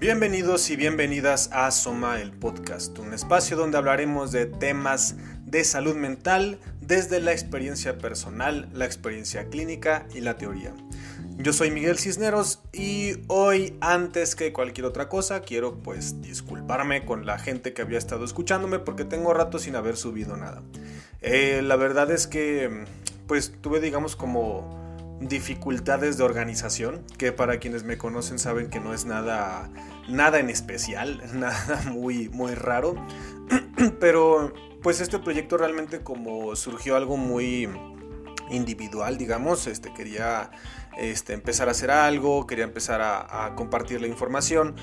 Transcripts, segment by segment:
Bienvenidos y bienvenidas a Soma el Podcast, un espacio donde hablaremos de temas de salud mental desde la experiencia personal, la experiencia clínica y la teoría. Yo soy Miguel Cisneros y hoy antes que cualquier otra cosa quiero pues disculparme con la gente que había estado escuchándome porque tengo rato sin haber subido nada. Eh, la verdad es que pues tuve digamos como dificultades de organización, que para quienes me conocen saben que no es nada, nada en especial, nada muy, muy raro, pero pues este proyecto realmente como surgió algo muy individual, digamos, este, quería este, empezar a hacer algo, quería empezar a compartir la información,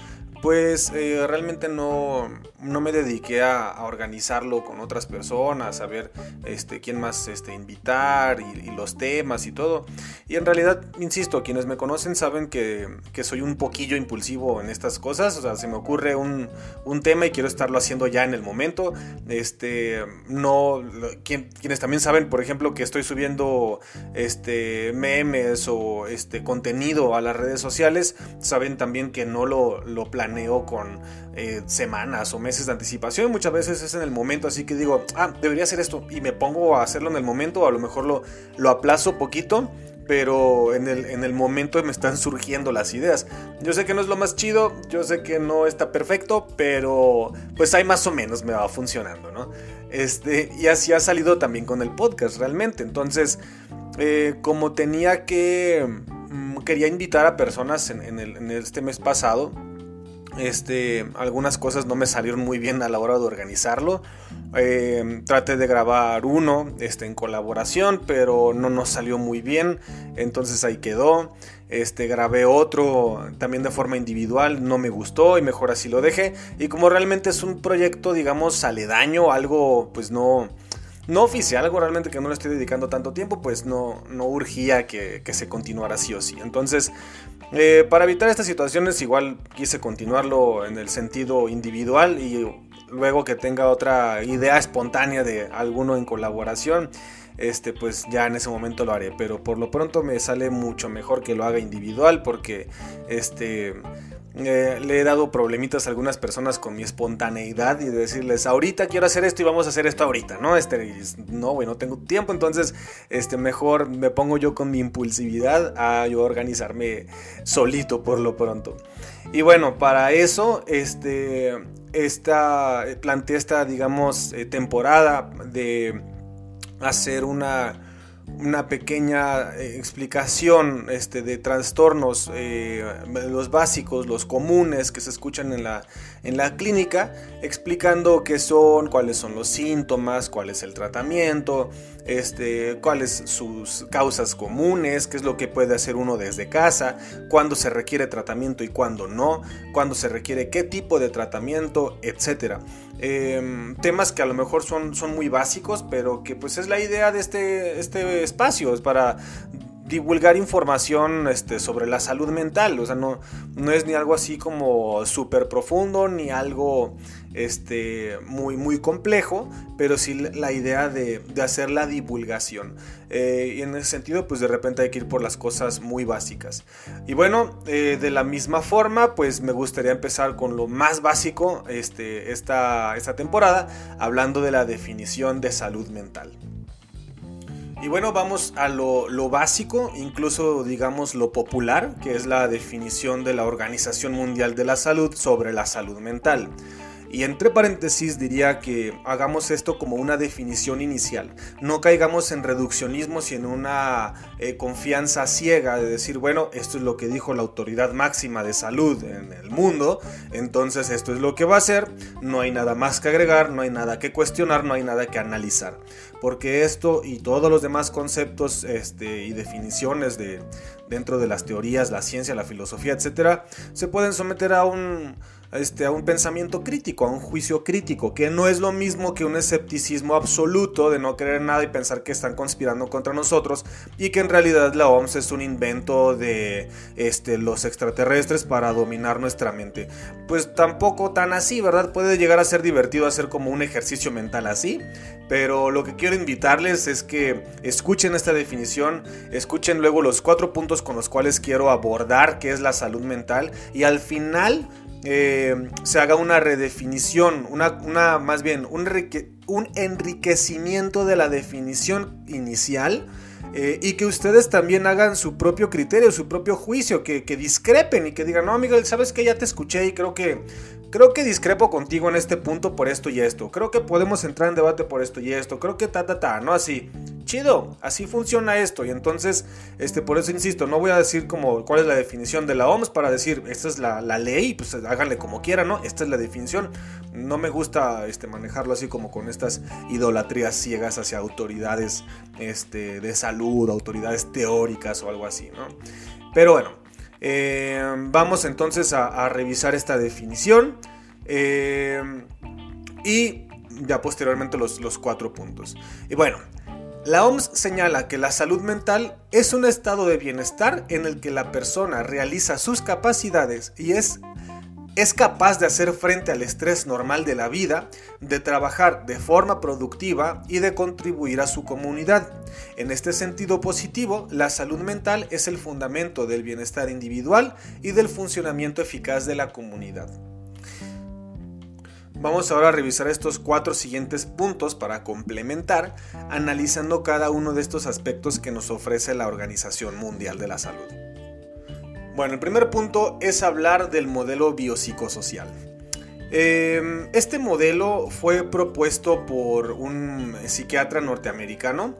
pues eh, realmente no, no, me dediqué a, organizarlo con otras personas, a ver este, quién más este, invitar y, los temas y todo. Y en realidad, insisto, quienes me conocen saben que, que, soy un poquillo impulsivo en estas cosas. O sea, se me ocurre un, un tema y quiero estarlo haciendo ya en el momento. Este, no, quienes también saben, por ejemplo, que estoy subiendo este, memes o este, contenido a las redes sociales, saben también que no lo, lo planeo con eh, semanas o meses de anticipación. Muchas veces es en el momento, así que digo, ah, debería hacer esto y me pongo a hacerlo en el momento. A lo mejor lo, lo aplazo poquito pero en el, en el, momento me están surgiendo las ideas. Yo sé que no es lo más chido, yo sé que no está perfecto, pero pues hay más o menos me va funcionando, ¿no? Este, y así ha salido también con el podcast realmente. Entonces, eh, como tenía que... Mm, quería invitar a personas en, en este mes pasado este, algunas cosas no me salieron muy bien a la hora de organizarlo. Eh, traté de grabar uno este, en colaboración, pero no nos salió muy bien. Entonces ahí quedó. Este, grabé otro también de forma individual, no me gustó y mejor así lo dejé. Y como realmente es un proyecto, digamos, aledaño, algo pues no, no oficial, algo realmente que no le estoy dedicando tanto tiempo, pues no, no urgía que, que se continuara así o sí. Entonces, eh, para evitar estas situaciones, igual quise continuarlo en el sentido individual y luego que tenga otra idea espontánea de alguno en colaboración, este, pues ya en ese momento lo haré. Pero por lo pronto me sale mucho mejor que lo haga individual porque este eh, le he dado problemitas a algunas personas con mi espontaneidad y de decirles, ahorita quiero hacer esto y vamos a hacer esto ahorita, ¿no? Este, no, güey, no tengo tiempo, entonces, este, mejor me pongo yo con mi impulsividad a yo organizarme solito por lo pronto. Y bueno, para eso, este, esta, planteé esta, digamos, eh, temporada de hacer una una pequeña eh, explicación este, de trastornos, eh, los básicos, los comunes que se escuchan en la, en la clínica, explicando qué son, cuáles son los síntomas, cuál es el tratamiento, este, cuáles sus causas comunes, qué es lo que puede hacer uno desde casa, cuándo se requiere tratamiento y cuándo no, cuándo se requiere qué tipo de tratamiento, etc. Em, temas que a lo mejor son, son muy básicos, pero que pues es la idea de este, este espacio, es para divulgar información este, sobre la salud mental. O sea, no, no es ni algo así como súper profundo, ni algo este, muy, muy complejo, pero sí la idea de, hacer la divulgación. Eh, y en ese sentido, pues de repente hay que ir por las cosas muy básicas. Y bueno, eh, de la misma forma, pues me gustaría empezar con lo más básico este, esta, esta temporada, hablando de la definición de salud mental. Y bueno, vamos a lo, lo, básico, incluso digamos lo popular, que es la definición de la Organización Mundial de la Salud sobre la salud mental. Y entre paréntesis diría que hagamos esto como una definición inicial. No caigamos en reduccionismos y en una eh, confianza ciega de decir, bueno, esto es lo que dijo la autoridad máxima de salud en el mundo, entonces esto es lo que va a ser, no hay nada más que agregar, no hay nada que cuestionar, no hay nada que analizar. Porque esto y todos los demás conceptos este, y definiciones de, dentro de las teorías, la ciencia, la filosofía, etc., se pueden someter a un este, a un pensamiento crítico, a un juicio crítico, que no es lo mismo que un escepticismo absoluto de no creer nada y pensar que están conspirando contra nosotros y que en realidad la OMS es un invento de este, los extraterrestres para dominar nuestra mente. Pues tampoco tan así, ¿verdad? Puede llegar a ser divertido hacer como un ejercicio mental así, pero lo que quiero invitarles es que escuchen esta definición, escuchen luego los cuatro puntos con los cuales quiero abordar qué es la salud mental y al final eh, se haga una redefinición, una, una más bien un, un enriquecimiento de la definición inicial eh, y que ustedes también hagan su propio criterio, su propio juicio, que, discrepen y que digan, no, Miguel, sabes que ya te escuché y creo que, creo que discrepo contigo en este punto por esto y esto, creo que podemos entrar en debate por esto y esto, creo que ta, ta, ta, no así chido, así funciona esto. Y entonces, este, por eso insisto, no voy a decir como cuál es la definición de la OMS para decir, esta es la, ley, pues háganle como quieran, ¿no? Esta es la definición. No me gusta este, manejarlo así como con estas idolatrías ciegas hacia autoridades este, de salud, autoridades teóricas o algo así, ¿no? Pero bueno, eh, vamos entonces a, revisar esta definición. Eh, y ya posteriormente los, los cuatro puntos. Y bueno, la OMS señala que la salud mental es un estado de bienestar en el que la persona realiza sus capacidades y es, es capaz de hacer frente al estrés normal de la vida, de trabajar de forma productiva y de contribuir a su comunidad. En este sentido positivo, la salud mental es el fundamento del bienestar individual y del funcionamiento eficaz de la comunidad. Vamos ahora a revisar estos cuatro siguientes puntos para complementar, analizando cada uno de estos aspectos que nos ofrece la Organización Mundial de la Salud. Bueno, el primer punto es hablar del modelo biopsicosocial. Em, este modelo fue propuesto por un psiquiatra norteamericano,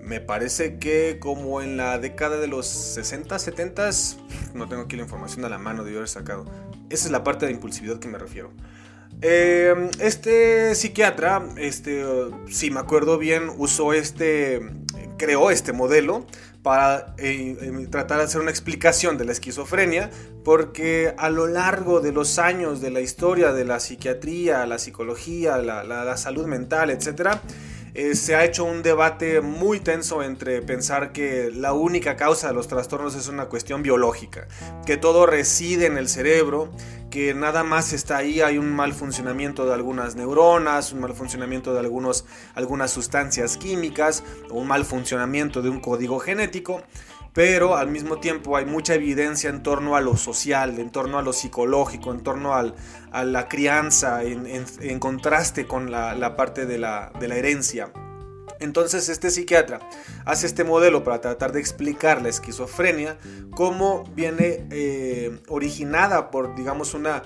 me parece que como en la década de los 60, 70, no tengo aquí la información a la mano de haber sacado. Esa es la parte de impulsividad que me refiero. Em, este psiquiatra, este, si me acuerdo bien, usó este, creó este modelo para eh, em, tratar de hacer una explicación de la esquizofrenia, porque a lo largo de los años de la historia de la psiquiatría, la psicología, la, salud mental, etc., eh, se ha hecho un debate muy tenso entre pensar que la única causa de los trastornos es una cuestión biológica, que todo reside en el cerebro, que nada más está ahí, hay un mal funcionamiento de algunas neuronas, un mal funcionamiento de algunos, algunas sustancias químicas, un mal funcionamiento de un código genético, pero al mismo tiempo hay mucha evidencia en torno a lo social, en torno a lo psicológico, en torno a la crianza, en, contraste con la, parte de la, de la herencia. Entonces este psiquiatra hace este modelo para tratar de explicar la esquizofrenia, cómo viene eh, originada por, digamos, una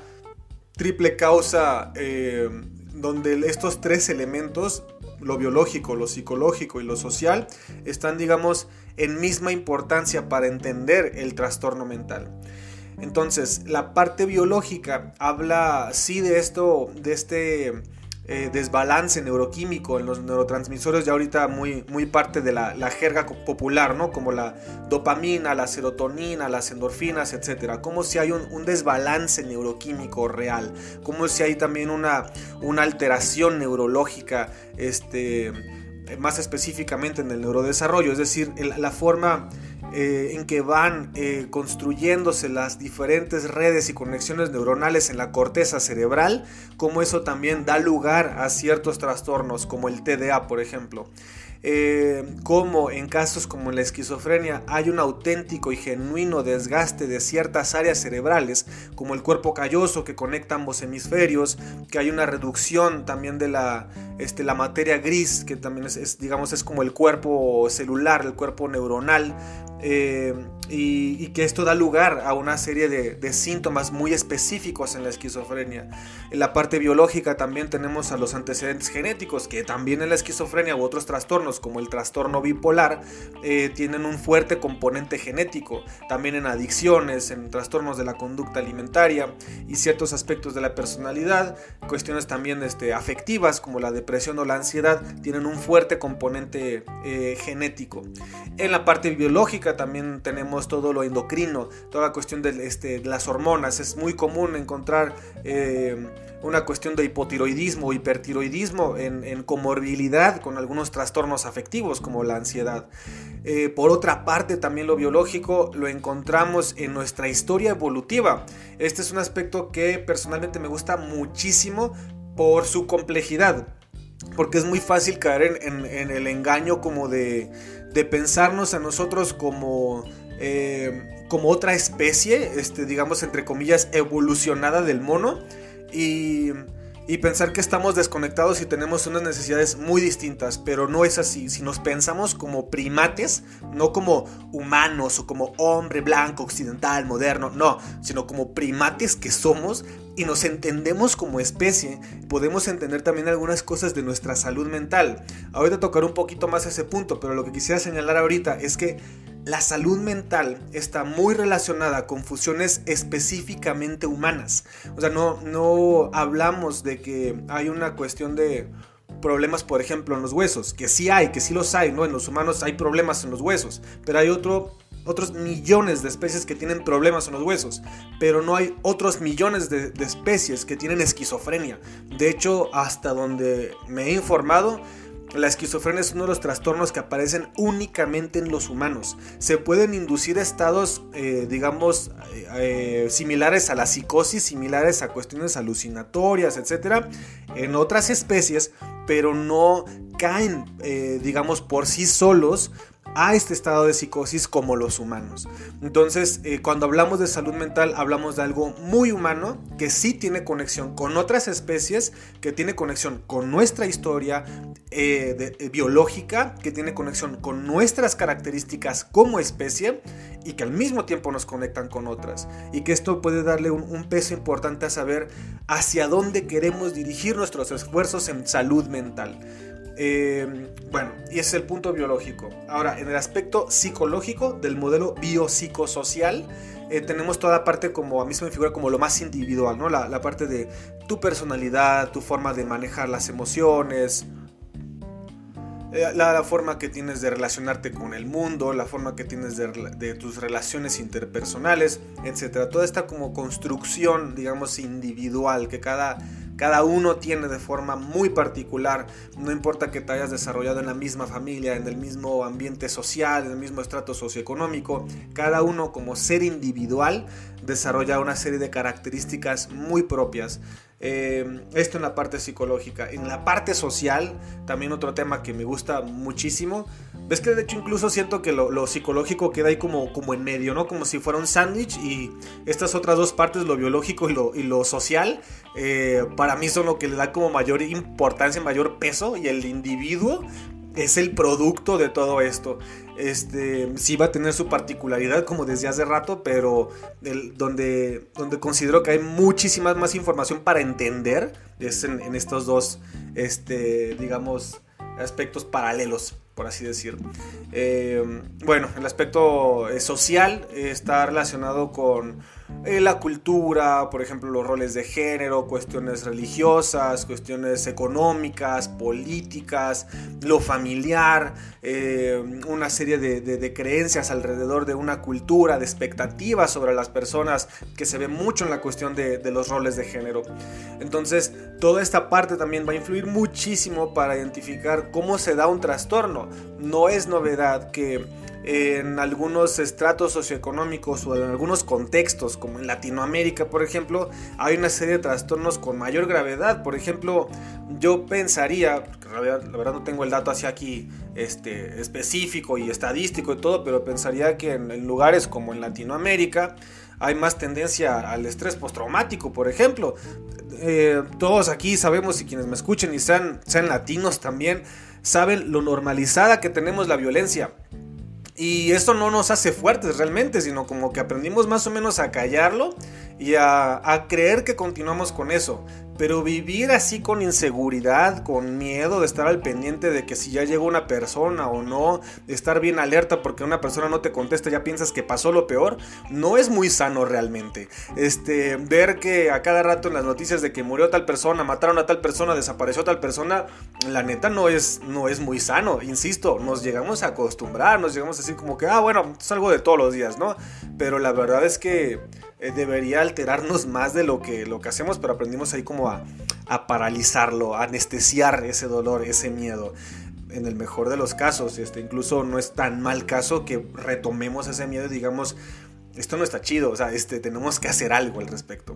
triple causa eh, donde estos tres elementos, lo biológico, lo psicológico y lo social, están, digamos, en misma importancia para entender el trastorno mental. Entonces, la parte biológica habla sí de esto, de este eh, desbalance neuroquímico en los neurotransmisores, ya ahorita muy, muy parte de la, jerga popular, ¿no? Como la dopamina, la serotonina, las endorfinas, etcétera. Como si hay un, desbalance neuroquímico real, como si hay también una, una alteración neurológica, este, más específicamente en el neurodesarrollo, es decir, la forma eh, en que van eh, construyéndose las diferentes redes y conexiones neuronales en la corteza cerebral, como eso también da lugar a ciertos trastornos como el TDA, por ejemplo. Eh, como en casos como la esquizofrenia hay un auténtico y genuino desgaste de ciertas áreas cerebrales, como el cuerpo calloso que conecta ambos hemisferios, que hay una reducción también de la, este, la materia gris, que también es, digamos, es como el cuerpo celular, el cuerpo neuronal, eh, y, que esto da lugar a una serie de, síntomas muy específicos en la esquizofrenia. En la parte biológica también tenemos a los antecedentes genéticos, que también en la esquizofrenia u otros trastornos, como el trastorno bipolar, eh, tienen un fuerte componente genético. También en adicciones, en trastornos de la conducta alimentaria y ciertos aspectos de la personalidad, cuestiones también este, afectivas como la depresión o la ansiedad, tienen un fuerte componente eh, genético. En la parte biológica también tenemos todo lo endocrino, toda la cuestión de, este, las hormonas. Es muy común encontrar eh, una cuestión de hipotiroidismo o hipertiroidismo en, comorbilidad con algunos trastornos afectivos como la ansiedad. Eh, por otra parte, también lo biológico lo encontramos en nuestra historia evolutiva. Este es un aspecto que personalmente me gusta muchísimo por su complejidad porque es muy fácil caer en, el engaño como de, de, pensarnos a nosotros como eh, como otra especie, este, digamos entre comillas, evolucionada del mono. Y y pensar que estamos desconectados y tenemos unas necesidades muy distintas, pero no es así. Si nos pensamos como primates, no como humanos o como hombre blanco, occidental, moderno, no, sino como primates que somos y nos entendemos como especie, podemos entender también algunas cosas de nuestra salud mental. Ahorita tocar un poquito más ese punto, pero lo que quisiera señalar ahorita es que la salud mental está muy relacionada con funciones específicamente humanas. O sea, no, no hablamos de que hay una cuestión de problemas, por ejemplo, en los huesos, que sí hay, que sí los hay, ¿no? En los humanos hay problemas en los huesos, pero hay otro, otros millones de especies que tienen problemas en los huesos, pero no hay otros millones de, especies que tienen esquizofrenia. De hecho, hasta donde me he informado, la esquizofrenia es uno de los trastornos que aparecen únicamente en los humanos. Se pueden inducir estados, eh, digamos, eh, eh, similares a la psicosis, similares a cuestiones alucinatorias, etc. En otras especies, pero no caen, digamos, por sí solos a este estado de psicosis como los humanos. Entonces, eh, cuando hablamos de salud mental, hablamos de algo muy humano que sí tiene conexión con otras especies, que tiene conexión con nuestra historia eh, eh, biológica, que tiene conexión con nuestras características como especie y que al mismo tiempo nos conectan con otras. Y que esto puede darle un peso importante a saber hacia dónde queremos dirigir nuestros esfuerzos en salud mental. Eh, bueno, y es el punto biológico. Ahora, en el aspecto psicológico del modelo biopsicosocial, eh, tenemos toda la parte como a mí se me figura como lo más individual, ¿no? La, parte de tu personalidad, tu forma de manejar las emociones, eh, la, forma que tienes de relacionarte con el mundo, la forma que tienes de, de, tus relaciones interpersonales, etc. Toda esta como construcción, digamos, individual que cada cada uno tiene de forma muy particular, no importa que te hayas desarrollado en la misma familia, en el mismo ambiente social, en el mismo estrato socioeconómico, cada uno como ser individual desarrolla una serie de características muy propias. Eh, esto en la parte psicológica. En la parte social, también otro tema que me gusta muchísimo. Ves que de hecho incluso siento que lo, psicológico queda ahí como, como en medio, ¿no? Como si fuera un sándwich y estas otras dos partes, lo biológico y lo, y lo social, eh, para mí son lo que le da como mayor importancia, mayor peso y el individuo es el producto de todo esto. Este, sí va a tener su particularidad, como decía hace rato, pero donde, donde considero que hay muchísima más información para entender es en, estos dos, este, digamos, aspectos paralelos, por así decir. Eh, bueno, el aspecto eh, social está relacionado con eh, la cultura, por ejemplo, los roles de género, cuestiones religiosas, cuestiones económicas, políticas, lo familiar, eh, una serie de, creencias alrededor de una cultura, de expectativas sobre las personas que se ve mucho en la cuestión de, de los roles de género. Entonces, toda esta parte también va a influir muchísimo para identificar cómo se da un trastorno. No es novedad que en algunos estratos socioeconómicos o en algunos contextos, como en Latinoamérica, por ejemplo, hay una serie de trastornos con mayor gravedad. Por ejemplo, yo pensaría, la verdad, no tengo el dato hacia aquí este, específico y estadístico y todo, pero pensaría que en, lugares como en Latinoamérica hay más tendencia al estrés postraumático, por ejemplo. Eh, todos aquí sabemos y quienes me escuchen y sean, sean latinos también, saben lo normalizada que tenemos la violencia. Y esto no nos hace fuertes realmente, sino como que aprendimos más o menos a callarlo y a, a creer que continuamos con eso. Pero vivir así con inseguridad, con miedo de estar al pendiente de que si ya llegó una persona o no, de estar bien alerta porque una persona no te contesta, ya piensas que pasó lo peor, no es muy sano realmente. Este, ver que a cada rato en las noticias de que murió tal persona, mataron a tal persona, desapareció tal persona, la neta no es, no es muy sano. Insisto, nos llegamos a acostumbrar, nos llegamos a decir como que, ah, bueno, es algo de todos los días, ¿no? Pero la verdad es que eh, debería alterarnos más de lo que, lo que hacemos, pero aprendimos ahí como a, paralizarlo, a anestesiar ese dolor, ese miedo. En el mejor de los casos, este, incluso no es tan mal caso que retomemos ese miedo y digamos, esto no está chido, o sea, este, tenemos que hacer algo al respecto.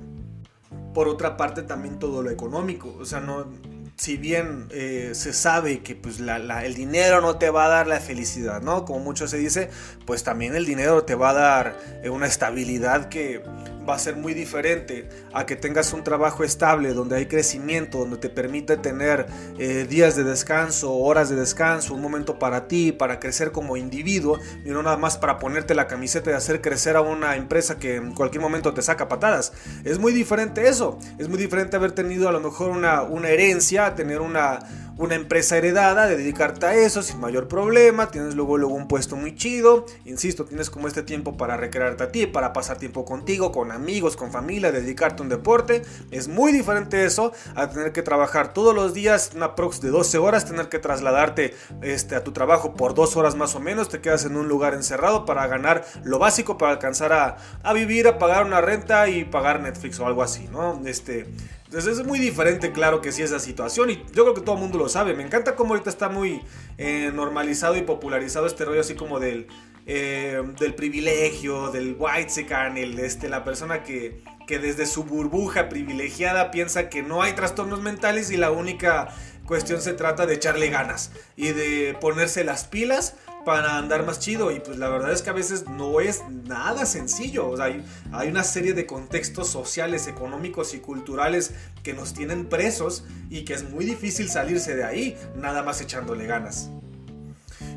Por otra parte, también todo lo económico, o sea, no, si bien eh, se sabe que pues, el dinero no te va a dar la felicidad, ¿no? Como mucho se dice, pues también el dinero te va a dar eh, una estabilidad que va a ser muy diferente a que tengas un trabajo estable, donde hay crecimiento, donde te permite tener eh, días de descanso, horas de descanso, un momento para ti, para crecer como individuo, y no nada más para ponerte la camiseta y hacer crecer a una empresa que en cualquier momento te saca patadas. Es muy diferente eso, es muy diferente haber tenido a lo mejor una, una herencia, tener una una empresa heredada, de dedicarte a eso sin mayor problema, tienes luego, luego un puesto muy chido, insisto, tienes como este tiempo para recrearte a ti, para pasar tiempo contigo, con amigos, con familia, dedicarte a un deporte, es muy diferente eso a tener que trabajar todos los días, una prox de 12 horas, tener que trasladarte este, a tu trabajo por dos horas más o menos, te quedas en un lugar encerrado para ganar lo básico, para alcanzar a, a vivir, a pagar una renta y pagar Netflix o algo así, ¿no? Este, entonces es muy diferente, claro que sí, esa situación. Y yo creo que todo el mundo lo sabe. Me encanta cómo ahorita está muy eh, normalizado y popularizado este rollo así como del, eh, del privilegio, del white secan, el, este, la persona que, que desde su burbuja privilegiada piensa que no hay trastornos mentales y la única cuestión se trata de echarle ganas y de ponerse las pilas para andar más chido. Y pues la verdad es que a veces no es nada sencillo. O sea, hay, una serie de contextos sociales, económicos y culturales que nos tienen presos y que es muy difícil salirse de ahí, nada más echándole ganas.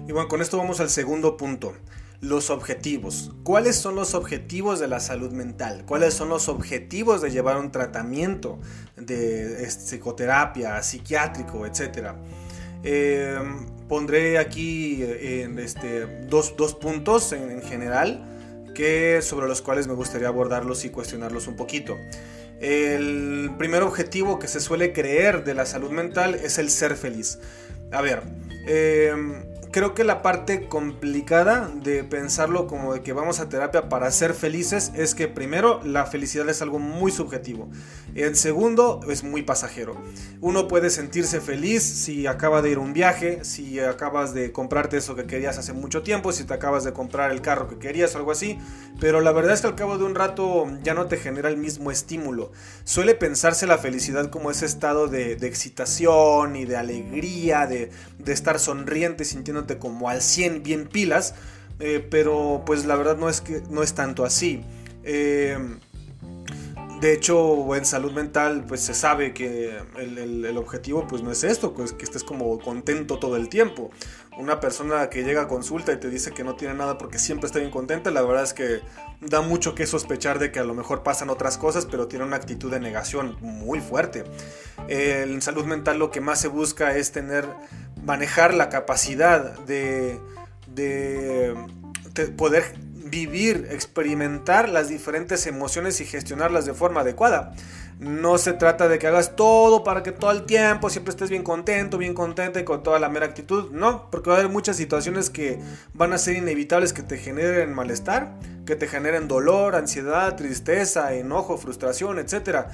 Y bueno, con esto vamos al segundo punto. Los objetivos. ¿Cuáles son los objetivos de la salud mental? ¿Cuáles son los objetivos de llevar un tratamiento de psicoterapia, psiquiátrico, etcétera? Eh, pondré aquí eh, en este, dos, puntos en, general que, sobre los cuales me gustaría abordarlos y cuestionarlos un poquito. El primer objetivo que se suele creer de la salud mental es el ser feliz. A ver, eh, creo que la parte complicada de pensarlo como de que vamos a terapia para ser felices es que primero la felicidad es algo muy subjetivo. El segundo es muy pasajero. Uno puede sentirse feliz si acaba de ir a un viaje, si acabas de comprarte eso que querías hace mucho tiempo, si te acabas de comprar el carro que querías o algo así, pero la verdad es que al cabo de un rato ya no te genera el mismo estímulo. Suele pensarse la felicidad como ese estado de, excitación y de alegría, de, estar sonriente sintiendo como al 100 bien pilas, eh, pero pues la verdad no es, que, no es tanto así. Eh, de hecho, en salud mental, pues se sabe que el, objetivo pues no es esto, pues que estés como contento todo el tiempo. Una persona que llega a consulta y te dice que no tiene nada porque siempre está bien contenta, la verdad es que da mucho que sospechar de que a lo mejor pasan otras cosas, pero tiene una actitud de negación muy fuerte. en salud mental lo que más se busca es tener, manejar la capacidad de, de poder vivir, experimentar las diferentes emociones y gestionarlas de forma adecuada. No se trata de que hagas todo para que todo el tiempo siempre estés bien contento, bien contenta y con toda la mera actitud. No, porque va a haber muchas situaciones que van a ser inevitables que te generen malestar, que te generen dolor, ansiedad, tristeza, enojo, frustración, etc.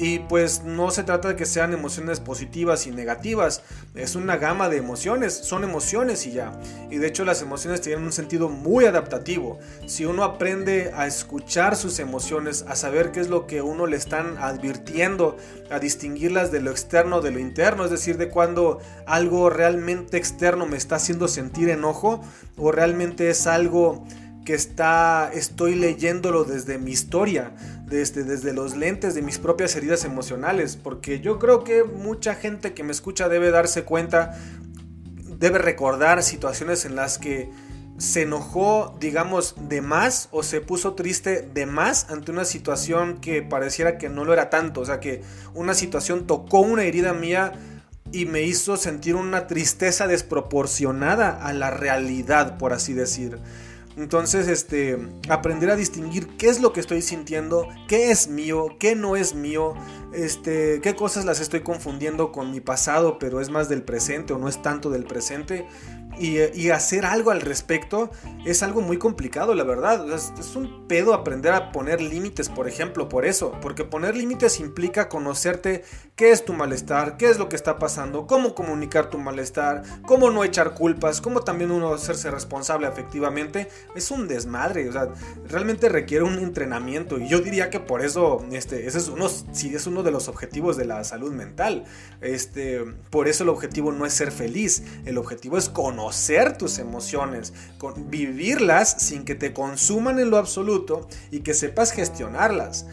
Y pues no se trata de que sean emociones positivas y negativas, es una gama de emociones, son emociones y ya. Y de hecho las emociones tienen un sentido muy adaptativo. Si uno aprende a escuchar sus emociones, a saber qué es lo que uno le están advirtiendo, a distinguirlas de lo externo de lo interno, es decir, de cuando algo realmente externo me está haciendo sentir enojo o realmente es algo que está, estoy leyéndolo desde mi historia, desde, los lentes de mis propias heridas emocionales, porque yo creo que mucha gente que me escucha debe darse cuenta, debe recordar situaciones en las que se enojó, digamos, de más o se puso triste de más ante una situación que pareciera que no lo era tanto, o sea, que una situación tocó una herida mía y me hizo sentir una tristeza desproporcionada a la realidad, por así decir. Entonces, este, aprender a distinguir qué es lo que estoy sintiendo, qué es mío, qué no es mío, este, qué cosas las estoy confundiendo con mi pasado, pero es más del presente o no es tanto del presente y, hacer algo al respecto es algo muy complicado, la verdad. Es, un pedo aprender a poner límites, por ejemplo, por eso. Porque poner límites implica conocerte qué es tu malestar, qué es lo que está pasando, cómo comunicar tu malestar, cómo no echar culpas, cómo también uno hacerse responsable efectivamente es un desmadre, o sea, realmente requiere un entrenamiento y yo diría que por eso este, ese es uno, sí, es uno de los objetivos de la salud mental. Este, por eso el objetivo no es ser feliz, el objetivo es conocer tus emociones, vivirlas sin que te consuman en lo absoluto y que sepas gestionarlas.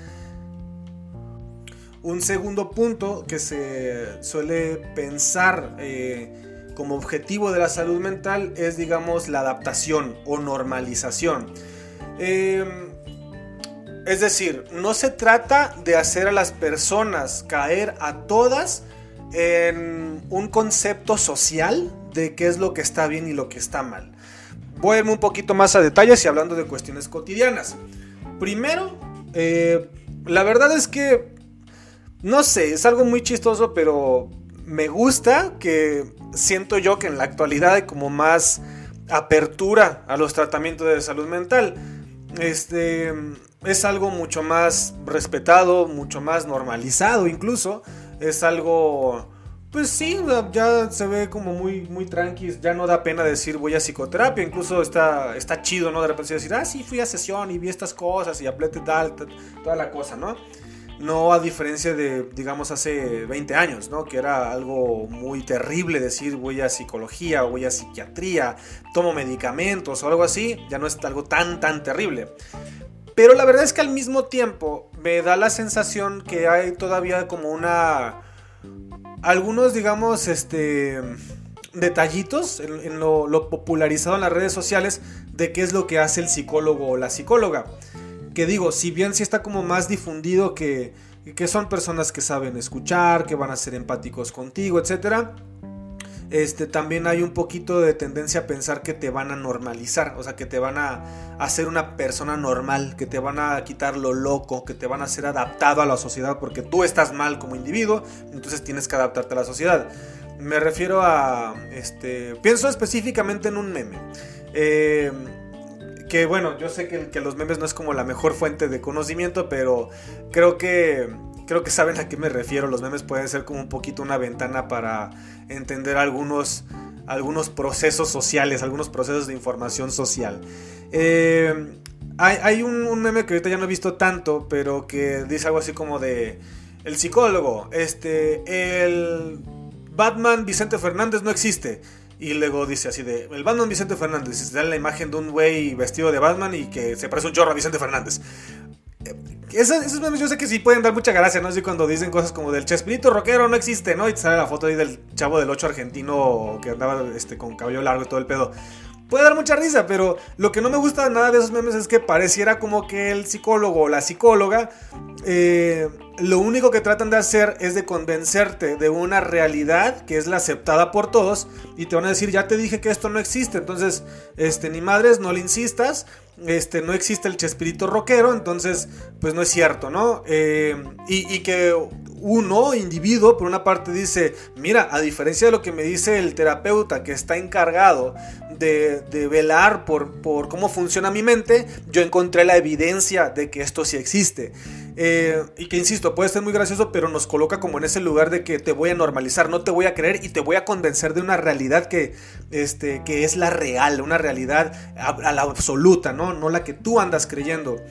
Un segundo punto que se suele pensar eh, como objetivo de la salud mental es, digamos, la adaptación o normalización. Em, es decir, no se trata de hacer a las personas caer a todas en un concepto social de qué es lo que está bien y lo que está mal. Voy a irme un poquito más a detalles y hablando de cuestiones cotidianas. Primero, eh, la verdad es que no sé, es algo muy chistoso, pero me gusta que siento yo que en la actualidad hay como más apertura a los tratamientos de salud mental. Este es algo mucho más respetado, mucho más normalizado incluso. Es algo pues sí, ya se ve como muy, muy tranqui, ya no da pena decir voy a psicoterapia, incluso está, está chido, ¿no? De repente decir, ah, sí, fui a sesión y vi estas cosas y aplete tal, toda la cosa, ¿no? No a diferencia de, digamos, hace 20 años, ¿no? Que era algo muy terrible decir voy a psicología voy a psiquiatría, tomo medicamentos o algo así, ya no es algo tan, tan terrible. Pero la verdad es que al mismo tiempo me da la sensación que hay todavía como una... Algunos, digamos, este detallitos en, lo, popularizado en las redes sociales de qué es lo que hace el psicólogo o la psicóloga que digo, si bien está como más difundido que, que son personas que saben escuchar, que van a ser empáticos contigo, etc. Este, también hay un poquito de tendencia a pensar que te van a normalizar, o sea, que te van a hacer una persona normal, que te van a quitar lo loco, que te van a hacer adaptado a la sociedad porque tú estás mal como individuo, entonces tienes que adaptarte a la sociedad. Me refiero a, este, pienso específicamente en un meme. Eh, que bueno, yo sé que, que, los memes no es como la mejor fuente de conocimiento, pero creo que, creo que saben a qué me refiero. Los memes pueden ser como un poquito una ventana para entender algunos, algunos procesos sociales, algunos procesos de información social. Eh, hay, un, meme que ahorita ya no he visto tanto, pero que dice algo así como de... El psicólogo, este, el Batman Vicente Fernández no existe. Y luego dice así de, el Batman Vicente Fernández, se da la imagen de un güey vestido de Batman y que se parece un chorro a Vicente Fernández. Esos, memes yo sé que sí pueden dar mucha gracia, ¿no? Así cuando dicen cosas como del Chespirito rockero no existe, ¿no? Y te sale la foto ahí del chavo del 8 argentino que andaba este, con cabello largo y todo el pedo puede dar mucha risa, pero lo que no me gusta nada de esos memes es que pareciera como que el psicólogo o la psicóloga eh, lo único que tratan de hacer es de convencerte de una realidad que es la aceptada por todos y te van a decir, ya te dije que esto no existe, entonces, este, ni madres, no le insistas, este, no existe el chespirito rockero, entonces, pues no es cierto, ¿no? Eh, y, que uno, individuo, por una parte dice, mira, a diferencia de lo que me dice el terapeuta que está encargado de, velar por, por, cómo funciona mi mente, yo encontré la evidencia de que esto sí existe. Eh, y que insisto, puede ser muy gracioso, pero nos coloca como en ese lugar de que te voy a normalizar, no te voy a creer y te voy a convencer de una realidad que, este, que es la real, una realidad a, la absoluta, ¿no? no la que tú andas creyendo.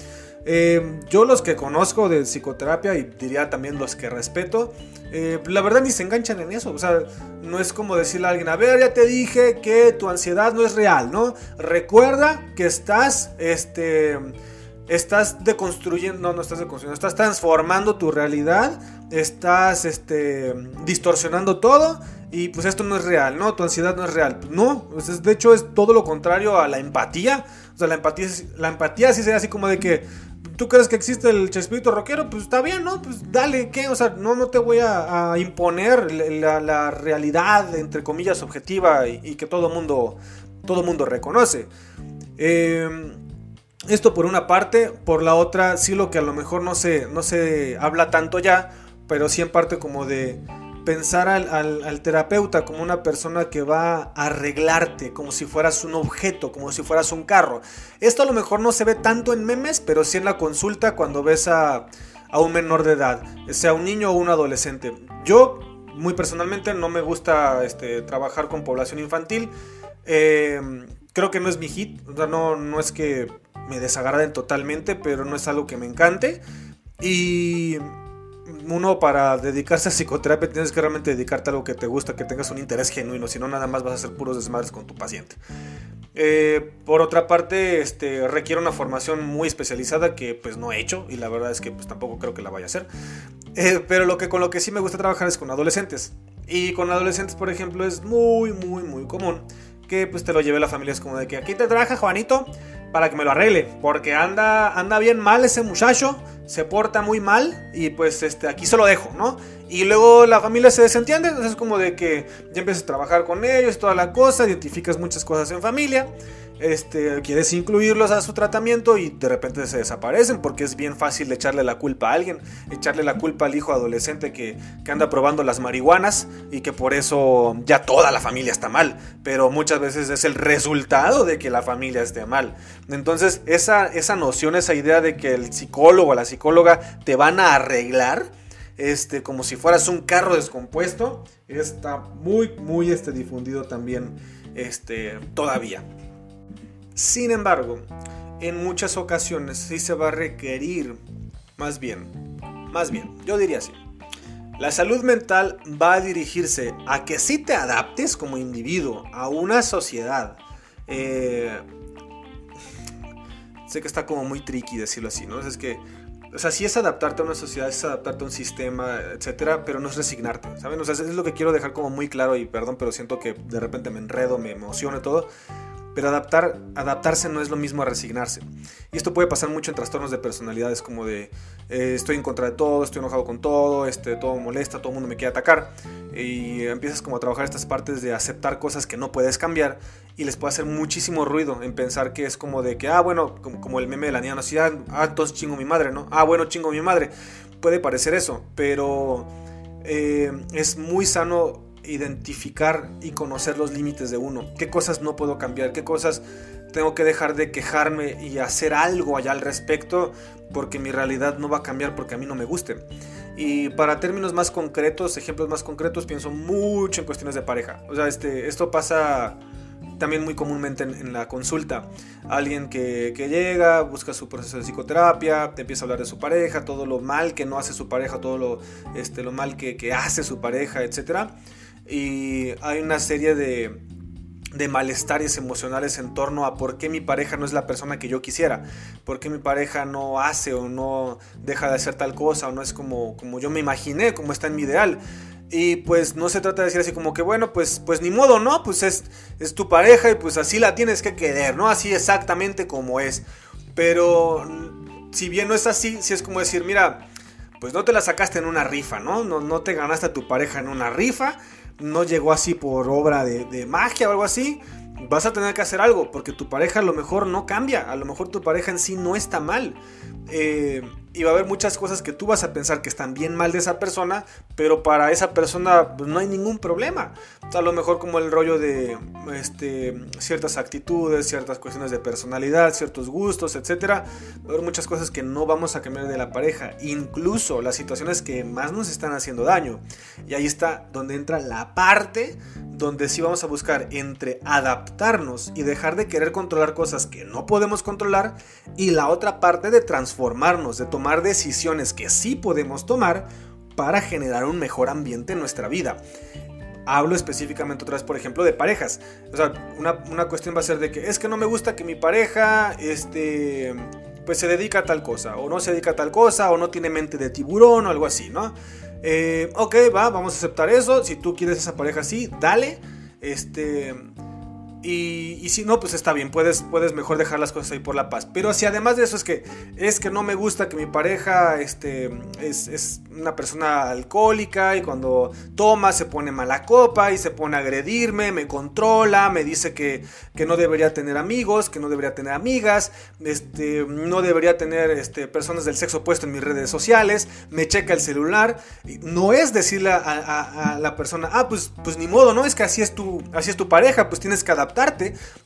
Eh, yo los que conozco de psicoterapia y diría también los que respeto, eh, la verdad ni se enganchan en eso. O sea, no es como decirle a alguien, a ver, ya te dije que tu ansiedad no es real, ¿no? Recuerda que estás, este, estás deconstruyendo, no, no estás deconstruyendo, estás transformando tu realidad, estás, este, distorsionando todo y pues esto no es real, ¿no? Tu ansiedad no es real. No, pues de hecho es todo lo contrario a la empatía. O sea, la empatía, la empatía sí sería así como de que, ¿Tú crees que existe el chespirito rockero? Pues está bien, ¿no? Pues dale, ¿qué? O sea, no, no te voy a, imponer la, realidad, entre comillas, objetiva y, que todo mundo, todo mundo reconoce. Em, esto por una parte, por la otra, sí lo que a lo mejor no se, no se habla tanto ya, pero sí en parte como de pensar al, terapeuta como una persona que va a arreglarte, como si fueras un objeto, como si fueras un carro. Esto a lo mejor no se ve tanto en memes, pero sí en la consulta cuando ves a, un menor de edad, sea un niño o un adolescente. Yo, muy personalmente, no me gusta este, trabajar con población infantil. Eh, creo que no es mi hit, o sea, no, no es que me desagraden totalmente, pero no es algo que me encante. Y uno para dedicarse a psicoterapia tienes que realmente dedicarte a algo que te gusta, que tengas un interés genuino, si no nada más vas a hacer puros desmadres con tu paciente. Eh, por otra parte, este, requiere una formación muy especializada que pues no he hecho y la verdad es que pues tampoco creo que la vaya a hacer. Eh, pero lo que, con lo que sí me gusta trabajar es con adolescentes. Y con adolescentes, por ejemplo, es muy, muy, muy común que pues te lo lleve la familia. Es como de que aquí te traje Juanito para que me lo arregle. Porque anda, anda bien mal ese muchacho, se porta muy mal y pues este, aquí se lo dejo, ¿no? Y luego la familia se desentiende, entonces es como de que ya empiezas a trabajar con ellos, toda la cosa, identificas muchas cosas en familia este, quieres incluirlos a su tratamiento y de repente se desaparecen porque es bien fácil echarle la culpa a alguien, echarle la culpa al hijo adolescente que, anda probando las marihuanas y que por eso ya toda la familia está mal, pero muchas veces es el resultado de que la familia esté mal. Entonces esa, esa noción, esa idea de que el psicólogo o la psicóloga te van a arreglar, este, como si fueras un carro descompuesto, está muy, muy este, difundido también este, todavía. Sin embargo, en muchas ocasiones sí se va a requerir, más bien, más bien, yo diría así, la salud mental va a dirigirse a que sí te adaptes como individuo a una sociedad. Eh, sé que está como muy tricky decirlo así, ¿no? Es que, o sea, sí es adaptarte a una sociedad, es adaptarte a un sistema, etcétera, pero no es resignarte, ¿saben? O sea, es lo que quiero dejar como muy claro y perdón, pero siento que de repente me enredo, me emociona todo. Pero adaptar, adaptarse no es lo mismo a resignarse. Y esto puede pasar mucho en trastornos de personalidades como de eh, estoy en contra de todo, estoy enojado con todo, este, todo molesta, todo el mundo me quiere atacar. Y empiezas como a trabajar estas partes de aceptar cosas que no puedes cambiar y les puede hacer muchísimo ruido en pensar que es como de que, ah, bueno, como, el meme de la niña, no, si, ah, ah, entonces chingo mi madre, ¿no? Ah, bueno, chingo mi madre. Puede parecer eso, pero eh, es muy sano identificar y conocer los límites de uno. ¿Qué cosas no puedo cambiar? ¿Qué cosas tengo que dejar de quejarme y hacer algo allá al respecto? Porque mi realidad no va a cambiar porque a mí no me guste. Y para términos más concretos, ejemplos más concretos, pienso mucho en cuestiones de pareja. O sea, este, esto pasa también muy comúnmente en, la consulta. Alguien que, llega, busca su proceso de psicoterapia, te empieza a hablar de su pareja, todo lo mal que no hace su pareja, todo lo, este, lo mal que, que hace su pareja, etcétera y hay una serie de, de malestares emocionales en torno a por qué mi pareja no es la persona que yo quisiera, por qué mi pareja no hace o no deja de hacer tal cosa o no es como, como yo me imaginé, como está en mi ideal. Y pues no se trata de decir así como que bueno, pues, pues ni modo, ¿no? Pues es, es tu pareja y pues así la tienes que querer, ¿no? Así exactamente como es. Pero si bien no es así, si es como decir, mira, pues no te la sacaste en una rifa, ¿no? No, no te ganaste a tu pareja en una rifa no llegó así por obra de, magia o algo así, vas a tener que hacer algo, porque tu pareja a lo mejor no cambia, a lo mejor tu pareja en sí no está mal. Eh, y va a haber muchas cosas que tú vas a pensar que están bien mal de esa persona, pero para esa persona pues, no hay ningún problema. A lo mejor como el rollo de este, ciertas actitudes, ciertas cuestiones de personalidad, ciertos gustos, etc. Va a haber muchas cosas que no vamos a cambiar de la pareja, incluso las situaciones que más nos están haciendo daño. Y ahí está donde entra la parte donde sí vamos a buscar entre adaptarnos y dejar de querer controlar cosas que no podemos controlar y la otra parte de transformarnos, de tomar tomar decisiones que sí podemos tomar para generar un mejor ambiente en nuestra vida. Hablo específicamente otra vez, por ejemplo, de parejas. O sea, una, cuestión va a ser de que es que no me gusta que mi pareja, este, pues se dedica a tal cosa, o no se dedica a tal cosa, o no tiene mente de tiburón, o algo así, ¿no? Eh, ok, va, vamos a aceptar eso. Si tú quieres esa pareja así, dale. Este, y, si no, pues está bien, puedes, puedes mejor dejar las cosas ahí por la paz. Pero si además de eso es que es que no me gusta que mi pareja este, es, una persona alcohólica y cuando toma se pone mala copa y se pone a agredirme, me controla, me dice que, que no debería tener amigos, que no debería tener amigas, este, no debería tener este, personas del sexo opuesto en mis redes sociales, me checa el celular. No es decirle a, a, la persona, ah, pues, pues ni modo, ¿no? Es que así es tu, así es tu pareja, pues tienes que adaptar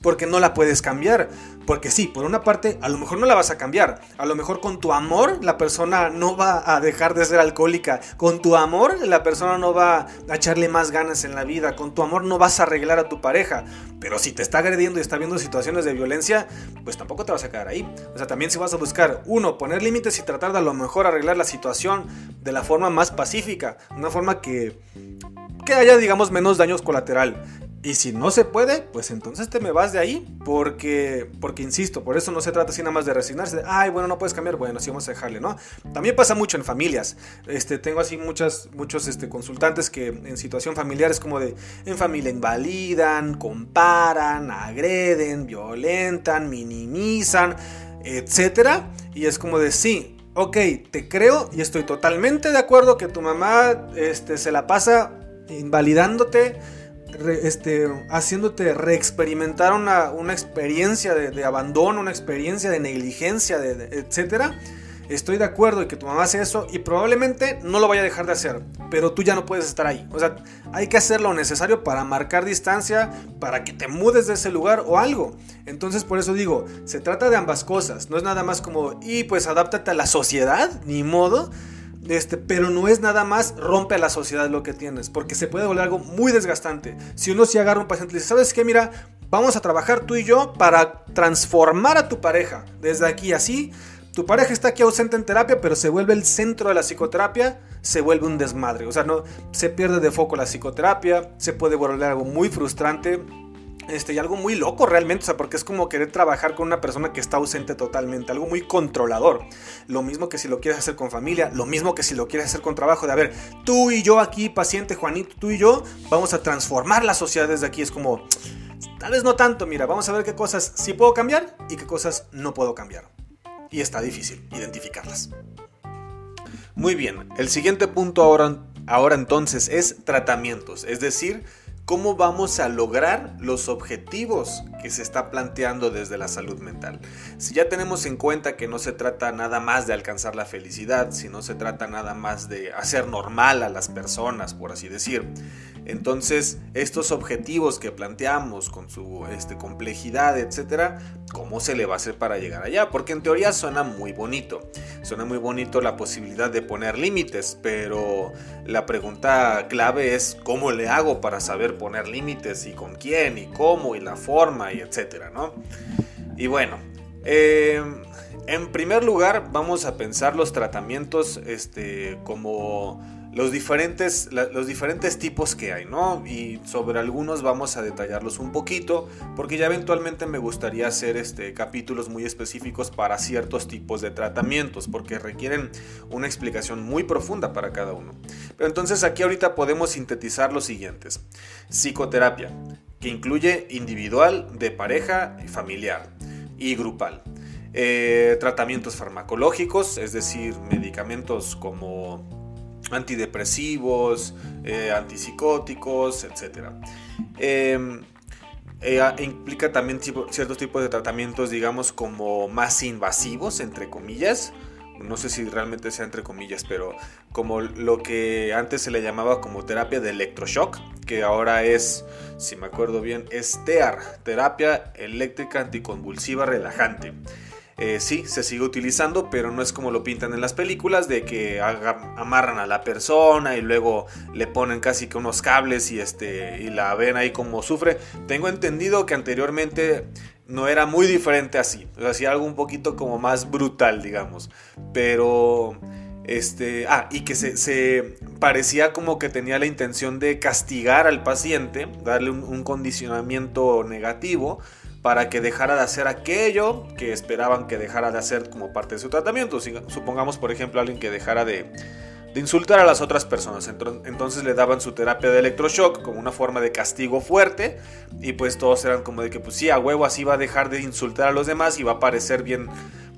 porque no la puedes cambiar. Porque sí, por una parte, a lo mejor no la vas a cambiar. A lo mejor con tu amor la persona no va a dejar de ser alcohólica. Con tu amor la persona no va a echarle más ganas en la vida. Con tu amor no vas a arreglar a tu pareja. Pero si te está agrediendo y está viendo situaciones de violencia, pues tampoco te vas a quedar ahí. O sea, también si vas a buscar, uno, poner límites y tratar de a lo mejor arreglar la situación de la forma más pacífica. Una forma que, que haya, digamos, menos daños colateral. Y si no se puede, pues entonces te me vas de ahí. Porque, porque insisto, por eso no se trata así nada más de resignarse. ay, bueno, no puedes cambiar. Bueno, sí vamos a dejarle, ¿no? También pasa mucho en familias. Este, tengo así muchas, muchos este, consultantes que en situación familiar es como de, en familia invalidan, comparan, agreden, violentan, minimizan, etcétera. Y es como de, sí, ok, te creo y estoy totalmente de acuerdo que tu mamá este, se la pasa invalidándote este, haciéndote reexperimentar una, una experiencia de, abandono, una experiencia de negligencia, de, etcétera. Estoy de acuerdo en que tu mamá hace eso y probablemente no lo vaya a dejar de hacer, pero tú ya no puedes estar ahí. O sea, hay que hacer lo necesario para marcar distancia, para que te mudes de ese lugar o algo. Entonces, por eso digo, se trata de ambas cosas. No es nada más como, y pues adáptate a la sociedad, ni modo este, pero no es nada más rompe a la sociedad lo que tienes, porque se puede volver algo muy desgastante. Si uno se agarra un paciente y dice, ¿sabes qué? Mira, vamos a trabajar tú y yo para transformar a tu pareja desde aquí así. Tu pareja está aquí ausente en terapia, pero se vuelve el centro de la psicoterapia, se vuelve un desmadre. O sea, no se pierde de foco la psicoterapia, se puede volver algo muy frustrante este, y algo muy loco realmente, o sea, porque es como querer trabajar con una persona que está ausente totalmente, algo muy controlador. Lo mismo que si lo quieres hacer con familia, lo mismo que si lo quieres hacer con trabajo, de a ver, tú y yo aquí, paciente Juanito, tú y yo, vamos a transformar la sociedad desde aquí. Es como, tal vez no tanto, mira, vamos a ver qué cosas sí puedo cambiar y qué cosas no puedo cambiar. Y está difícil identificarlas. Muy bien, el siguiente punto ahora, ahora entonces es tratamientos, es decir, cómo vamos a lograr los objetivos que se está planteando desde la salud mental. Si ya tenemos en cuenta que no se trata nada más de alcanzar la felicidad, si no se trata nada más de hacer normal a las personas, por así decir, entonces, estos objetivos que planteamos con su este, complejidad, etcétera, ¿cómo se le va a hacer para llegar allá? Porque en teoría suena muy bonito. Suena muy bonito la posibilidad de poner límites, pero la pregunta clave es ¿cómo le hago para saber poner límites y con quién y cómo y la forma y etcétera, ¿no? Y bueno, eh, en primer lugar vamos a pensar los tratamientos este, como los diferentes, los diferentes tipos que hay, ¿no? Y sobre algunos vamos a detallarlos un poquito, porque ya eventualmente me gustaría hacer este, capítulos muy específicos para ciertos tipos de tratamientos, porque requieren una explicación muy profunda para cada uno. Pero entonces aquí ahorita podemos sintetizar los siguientes. Psicoterapia, que incluye individual, de pareja, familiar y grupal. Eh, tratamientos farmacológicos, es decir, medicamentos como antidepresivos, eh, antipsicóticos, etc. Em, eh, implica también ciertos tipos de tratamientos, digamos, como más invasivos, entre comillas. No sé si realmente sea entre comillas, pero como lo que antes se le llamaba como terapia de electroshock, que ahora es, si me acuerdo bien, es TEAR, terapia eléctrica anticonvulsiva relajante. Eh, sí, se sigue utilizando, pero no es como lo pintan en las películas, de que amarran a la persona y luego le ponen casi que unos cables y, este, y la ven ahí como sufre. Tengo entendido que anteriormente no era muy diferente así, o sea, algo un poquito como más brutal, digamos, pero... Este, ah, y que se, parecía como que tenía la intención de castigar al paciente, darle un condicionamiento negativo, para que dejara de hacer aquello que esperaban que dejara de hacer como parte de su tratamiento. supongamos, por ejemplo, alguien que dejara de, insultar a las otras personas. Entonces le daban su terapia de electroshock como una forma de castigo fuerte y pues todos eran como de que pues sí, a huevo así va a dejar de insultar a los demás y va a parecer bien,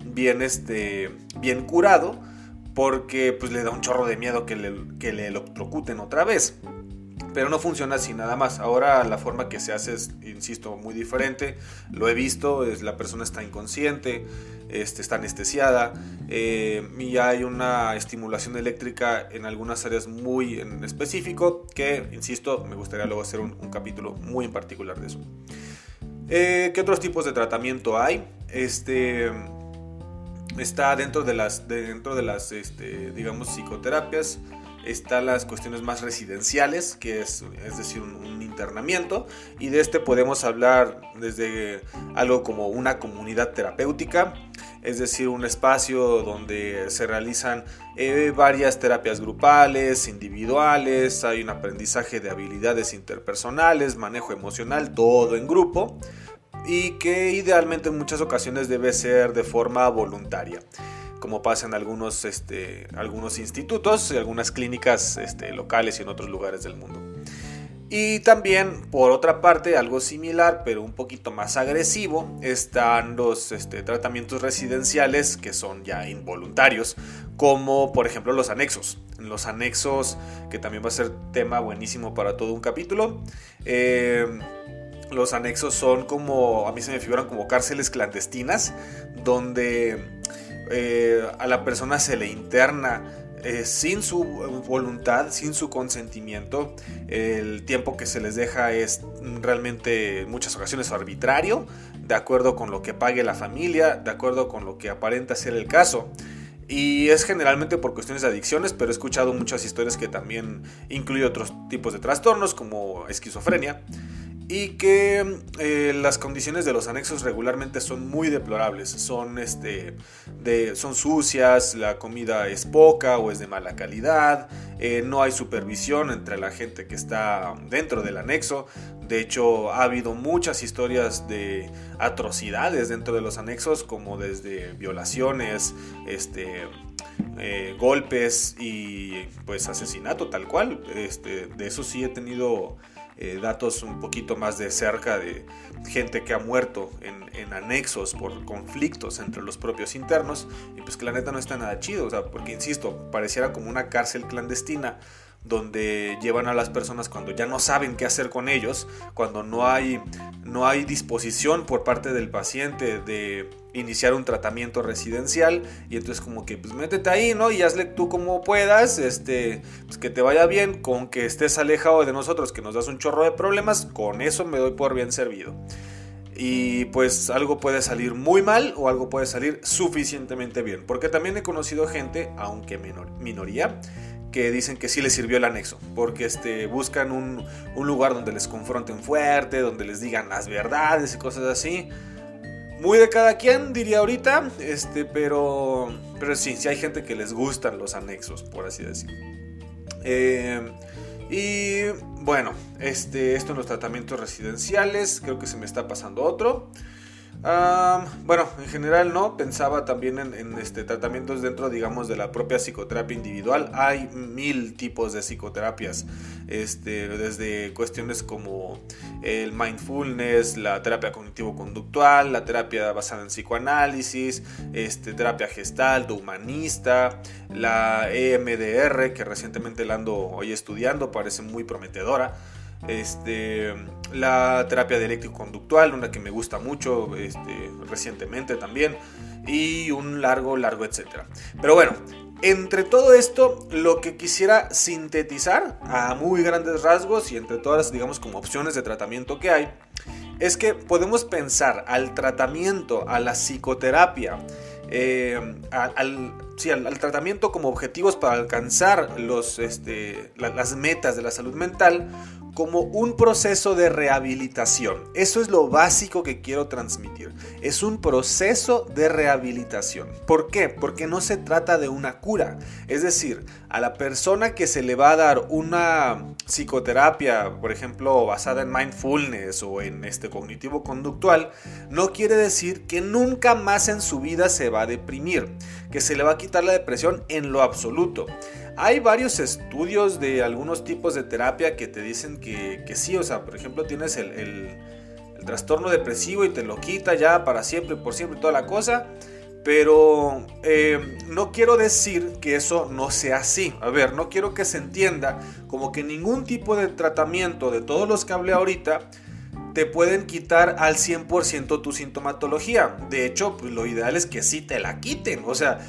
bien, este, bien curado porque pues le da un chorro de miedo que le, que le electrocuten otra vez. Pero no funciona así nada más. Ahora la forma que se hace es, insisto, muy diferente. Lo he visto, es, la persona está inconsciente, este, está anestesiada eh, y hay una estimulación eléctrica en algunas áreas muy en que, insisto, me gustaría luego hacer un, un capítulo muy en particular de eso. Eh, ¿Qué otros tipos de tratamiento hay? Este está dentro de las, dentro de las este, digamos, psicoterapias, están las cuestiones más residenciales, que es, es decir, un, internamiento, y de este podemos hablar desde algo como una comunidad terapéutica, es decir, un espacio donde se realizan eh, varias terapias grupales, individuales, hay un aprendizaje de habilidades interpersonales, manejo emocional, todo en grupo y que idealmente en muchas ocasiones debe ser de forma voluntaria como pasa en algunos, este, algunos institutos y algunas clínicas este, locales y en otros lugares del mundo. Y también, por otra parte, algo similar, pero un poquito más agresivo, están los este, tratamientos residenciales que son ya involuntarios, como por ejemplo los anexos. Los anexos, que también va a ser tema buenísimo para todo un capítulo. Eh, los anexos son como, a mí se me figuran como cárceles clandestinas, donde eh, a la persona se le interna eh, sin su voluntad, sin su consentimiento. El tiempo que se les deja es realmente en muchas ocasiones arbitrario, de acuerdo con lo que pague la familia, de acuerdo con lo que aparenta ser el caso. Y es generalmente por cuestiones de adicciones, pero he escuchado muchas historias que también incluye otros tipos de trastornos como esquizofrenia y que eh, las condiciones de los anexos regularmente son muy deplorables, son, este, de, son sucias, la comida es poca o es de mala calidad, eh, no hay supervisión entre la gente que está dentro del anexo, de hecho ha habido muchas historias de atrocidades dentro de los anexos, como desde violaciones, este, eh, golpes y pues asesinato tal cual, este, de eso sí he tenido eh, datos un poquito más de cerca de gente que ha muerto en, anexos por conflictos entre los propios internos y pues que la neta no está nada chido, o sea, porque insisto, pareciera como una cárcel clandestina donde llevan a las personas cuando ya no saben qué hacer con ellos, cuando no hay, no hay disposición por parte del paciente de iniciar un tratamiento residencial y entonces como que pues métete ahí, ¿no? Y hazle tú como puedas, este, pues que te vaya bien, con que estés alejado de nosotros, que nos das un chorro de problemas, con eso me doy por bien servido. Y pues algo puede salir muy mal o algo puede salir suficientemente bien. Porque también he conocido gente, aunque minoría, que dicen que sí les sirvió el anexo, porque este, buscan un, un, lugar donde les confronten fuerte, donde les digan las verdades y cosas así. Muy de cada quien, diría ahorita, este, pero, pero sí, sí hay gente que les gustan los anexos, por así decirlo. Eh, y bueno, este, esto en los tratamientos residenciales, creo que se me está pasando otro bueno, en general no, pensaba también en, este, tratamientos dentro, digamos, de la propia psicoterapia individual. Hay mil tipos de psicoterapias, este, desde cuestiones como el mindfulness, la terapia cognitivo-conductual, la terapia basada en psicoanálisis, este, terapia gestal, humanista, la EMDR, que recientemente la ando hoy estudiando, parece muy prometedora este, la terapia dialéctico-conductual, una que me gusta mucho este, recientemente también, y un largo, largo, etcétera. Pero bueno, entre todo esto, lo que quisiera sintetizar a muy grandes rasgos y entre todas, digamos, como opciones de tratamiento que hay, es que podemos pensar al tratamiento, a la psicoterapia, eh, al, al, tratamiento como objetivos para alcanzar los, este, las metas de la salud mental como un proceso de rehabilitación. Eso es lo básico que quiero transmitir. Es un proceso de rehabilitación. ¿Por qué? Porque no se trata de una cura. Es decir, a la persona que se le va a dar una psicoterapia, por ejemplo, basada en mindfulness o en este cognitivo conductual, no quiere decir que nunca más en su vida se va a deprimir, que se le va a quitar la depresión en lo absoluto. Hay varios estudios de algunos tipos de terapia que te dicen que, sí, o sea, por ejemplo, tienes el, trastorno depresivo y te lo quita ya para siempre, por siempre, toda la cosa. Pero eh, no quiero decir que eso no sea así. A ver, no quiero que se entienda como que ningún tipo de tratamiento de todos los que hablé ahorita te pueden quitar al 100% tu sintomatología. De hecho, pues lo ideal es que sí te la quiten. O sea,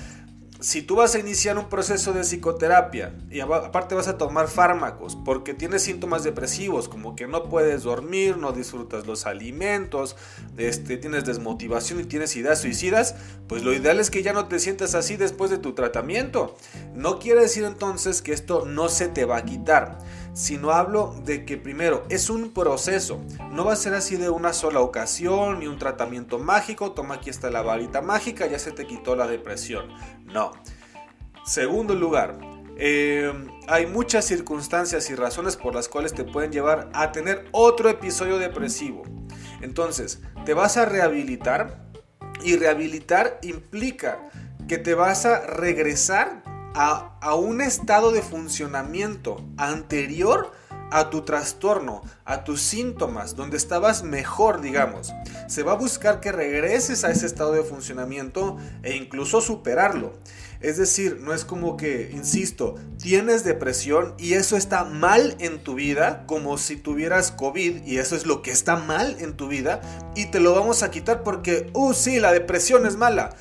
si tú vas a iniciar un proceso de psicoterapia y aparte vas a tomar fármacos porque tienes síntomas depresivos como que no puedes dormir, no disfrutas los alimentos, este, tienes desmotivación y tienes ideas suicidas, pues lo ideal es que ya no te sientas así después de tu tratamiento. No quiere decir entonces que esto no se te va a quitar sino hablo de que primero es un proceso, no va a ser así de una sola ocasión ni un tratamiento mágico, toma aquí está la varita mágica, ya se te quitó la depresión, no. Segundo lugar, eh, hay muchas circunstancias y razones por las cuales te pueden llevar a tener otro episodio depresivo. Entonces, te vas a rehabilitar y rehabilitar implica que te vas a regresar a, un estado de funcionamiento anterior a tu trastorno, a tus síntomas, donde estabas mejor, digamos. Se va a buscar que regreses a ese estado de funcionamiento e incluso superarlo. Es decir, no es como que, insisto, tienes depresión y eso está mal en tu vida, como si tuvieras COVID y eso es lo que está mal en tu vida y te lo vamos a quitar porque, uh, sí, la depresión es mala.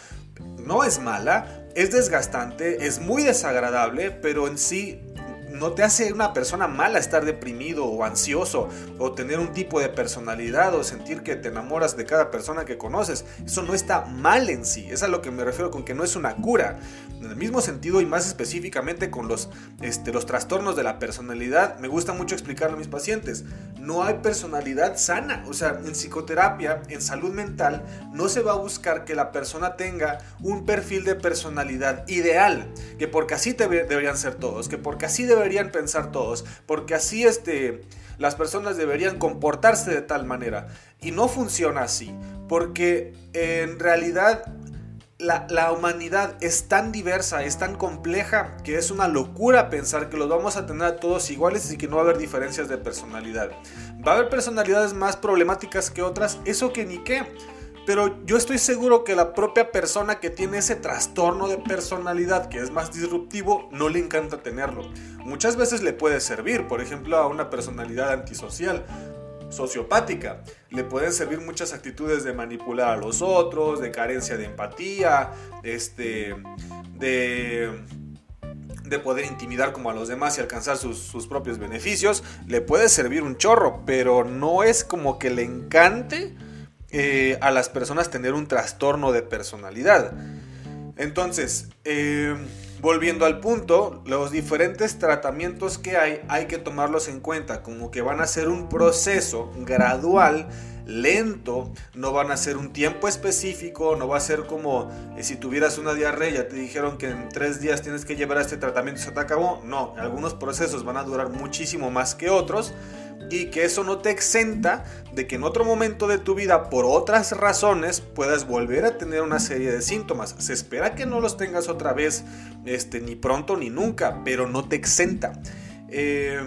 No es mala, es desgastante, es muy desagradable, pero en sí no te hace una persona mala estar deprimido o ansioso o tener un tipo de personalidad o sentir que te enamoras de cada persona que conoces. Eso no está mal en sí. Es a lo que me refiero con que no es una cura. En el mismo sentido y más específicamente con los, este, los trastornos de la personalidad, me gusta mucho explicarlo a mis pacientes. No hay personalidad sana. O sea, en psicoterapia, en salud mental, no se va a buscar que la persona tenga un perfil de personalidad ideal. Que porque así deberían ser todos. Que porque así deberían pensar todos, porque así este, las personas deberían comportarse de tal manera. Y no funciona así, porque en realidad la, la, humanidad es tan diversa, es tan compleja, que es una locura pensar que los vamos a tener a todos iguales y que no va a haber diferencias de personalidad. Va a haber personalidades más problemáticas que otras, eso que ni qué. Pero yo estoy seguro que la propia persona que tiene ese trastorno de personalidad que es más disruptivo no le encanta tenerlo. Muchas veces le puede servir, por ejemplo, a una personalidad antisocial sociopática. Le pueden servir muchas actitudes de manipular a los otros, de carencia de empatía, este, de, de poder intimidar como a los demás y alcanzar sus, sus, propios beneficios. Le puede servir un chorro, pero no es como que le encante eh, a las personas tener un trastorno de personalidad. Entonces, eh, volviendo al punto, los diferentes tratamientos que hay hay que tomarlos en cuenta, como que van a ser un proceso gradual, lento, no van a ser un tiempo específico, no va a ser como eh, si tuvieras una diarrea, te dijeron que en tres días tienes que llevar a este tratamiento y se te acabó. No, algunos procesos van a durar muchísimo más que otros y que eso no te exenta de que en otro momento de tu vida, por otras razones, puedas volver a tener una serie de síntomas. Se espera que no los tengas otra vez, este, ni pronto ni nunca, pero no te exenta. Eh,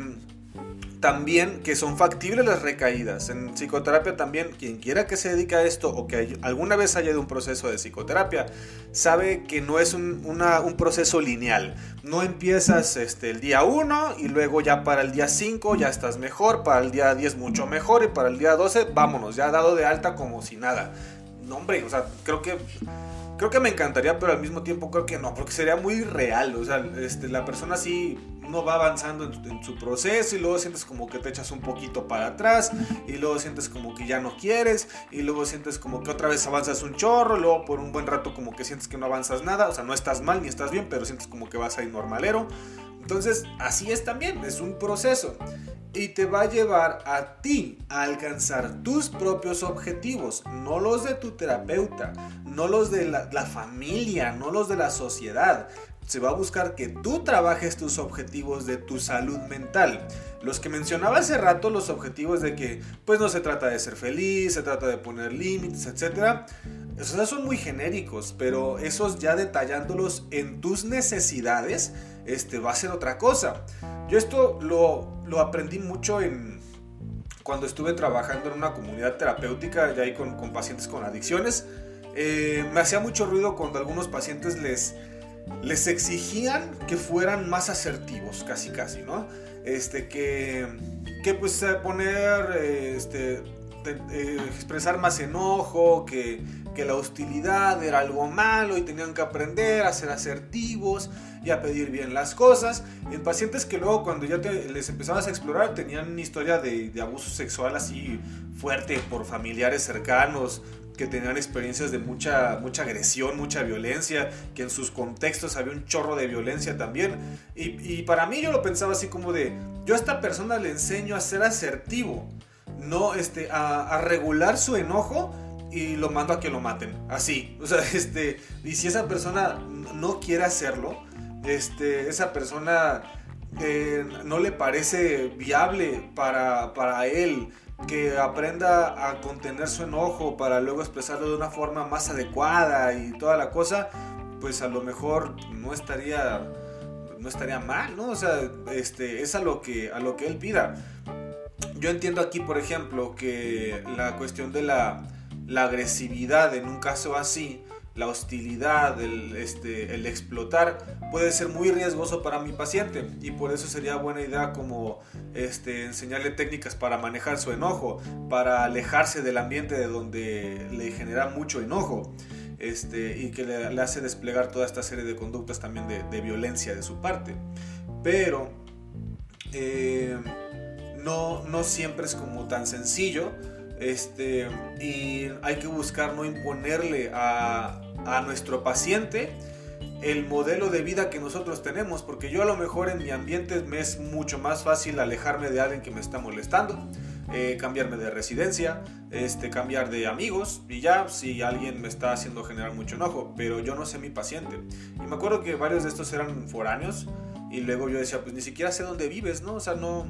también que son factibles las recaídas. En psicoterapia también, quien quiera que se dedique a esto o que alguna vez haya de un proceso de psicoterapia, sabe que no es un, un proceso lineal. No empiezas este, el día 1 y luego ya para el día 5 ya estás mejor, para el día 10 mucho mejor y para el día 12 vámonos, ya dado de alta como si nada. No, hombre, o sea, creo que creo que me encantaría, pero al mismo tiempo creo que no, porque sería muy real. O sea, este, la persona sí no va avanzando en, su proceso y luego sientes como que te echas un poquito para atrás y luego sientes como que ya no quieres y luego sientes como que otra vez avanzas un chorro, y luego por un buen rato como que sientes que no avanzas nada, o sea, no estás mal ni estás bien, pero sientes como que vas ahí normalero. Entonces, así es también, es un proceso y te va a llevar a ti a alcanzar tus propios objetivos, no los de tu terapeuta, no los de la, familia, no los de la sociedad, se va a buscar que tú trabajes tus objetivos de tu salud mental. Los que mencionaba hace rato, los objetivos de que pues no se trata de ser feliz, se trata de poner límites, etc. Esos son muy genéricos, pero esos ya detallándolos en tus necesidades, este va a ser otra cosa. Yo esto lo, lo aprendí mucho en cuando estuve trabajando en una comunidad terapéutica, ya ahí con, con pacientes con adicciones. Eh, me hacía mucho ruido cuando algunos pacientes les les exigían que fueran más asertivos, casi casi, ¿no? Este, que, que pues poner, este, eh, expresar más enojo, que, que la hostilidad era algo malo y tenían que aprender a ser asertivos y a pedir bien las cosas. En pacientes que luego cuando ya les empezabas a explorar tenían una historia de, abuso sexual así fuerte por familiares cercanos, que tenían experiencias de mucha, mucha agresión, mucha violencia, que en sus contextos había un chorro de violencia también. Y, para mí yo lo pensaba así como de, yo a esta persona le enseño a ser asertivo, no este, a, a regular su enojo y lo mando a que lo maten. Así. O sea, este. Y si esa persona no quiere hacerlo, este, esa persona eh, no le parece viable para, para él que aprenda a contener su enojo para luego expresarlo de una forma más adecuada y toda la cosa, pues a lo mejor no estaría no estaría mal, ¿no? O sea, este es a lo que a lo que él pida. Yo entiendo aquí, por ejemplo, que la cuestión de la la agresividad en un caso así, la hostilidad, el, este, el explotar, puede ser muy riesgoso para mi paciente y por eso sería buena idea como este, enseñarle técnicas para manejar su enojo, para alejarse del ambiente de donde le genera mucho enojo. Este, y que le, hace desplegar toda esta serie de conductas también de, violencia de su parte. Pero eh, no, no siempre es como tan sencillo este, y hay que buscar no imponerle a, a nuestro paciente el modelo de vida que nosotros tenemos, porque yo a lo mejor en mi ambiente me es mucho más fácil alejarme de alguien que me está molestando, eh, cambiarme de residencia, este, cambiar de amigos y ya si alguien me está haciendo generar mucho enojo, pero yo no sé mi paciente. Y me acuerdo que varios de estos eran foráneos y luego yo decía, pues ni siquiera sé dónde vives, ¿no? O sea, no,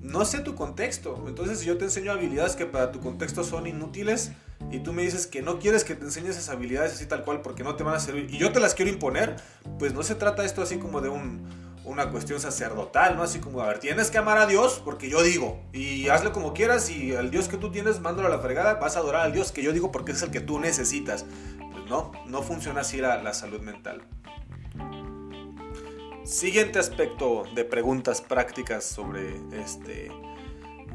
no sé tu contexto. Entonces, si yo te enseño habilidades que para tu contexto son inútiles y tú me dices que no quieres que te enseñe esas habilidades así tal cual porque no te van a servir y yo te las quiero imponer, pues no se trata esto así como de un, una cuestión sacerdotal, ¿no? Así como, a ver, tienes que amar a Dios porque yo digo y hazle como quieras y el Dios que tú tienes, mándalo a la fregada, vas a adorar al Dios que yo digo porque es el que tú necesitas. Pues no, no funciona así la, la salud mental. Siguiente aspecto de preguntas prácticas sobre este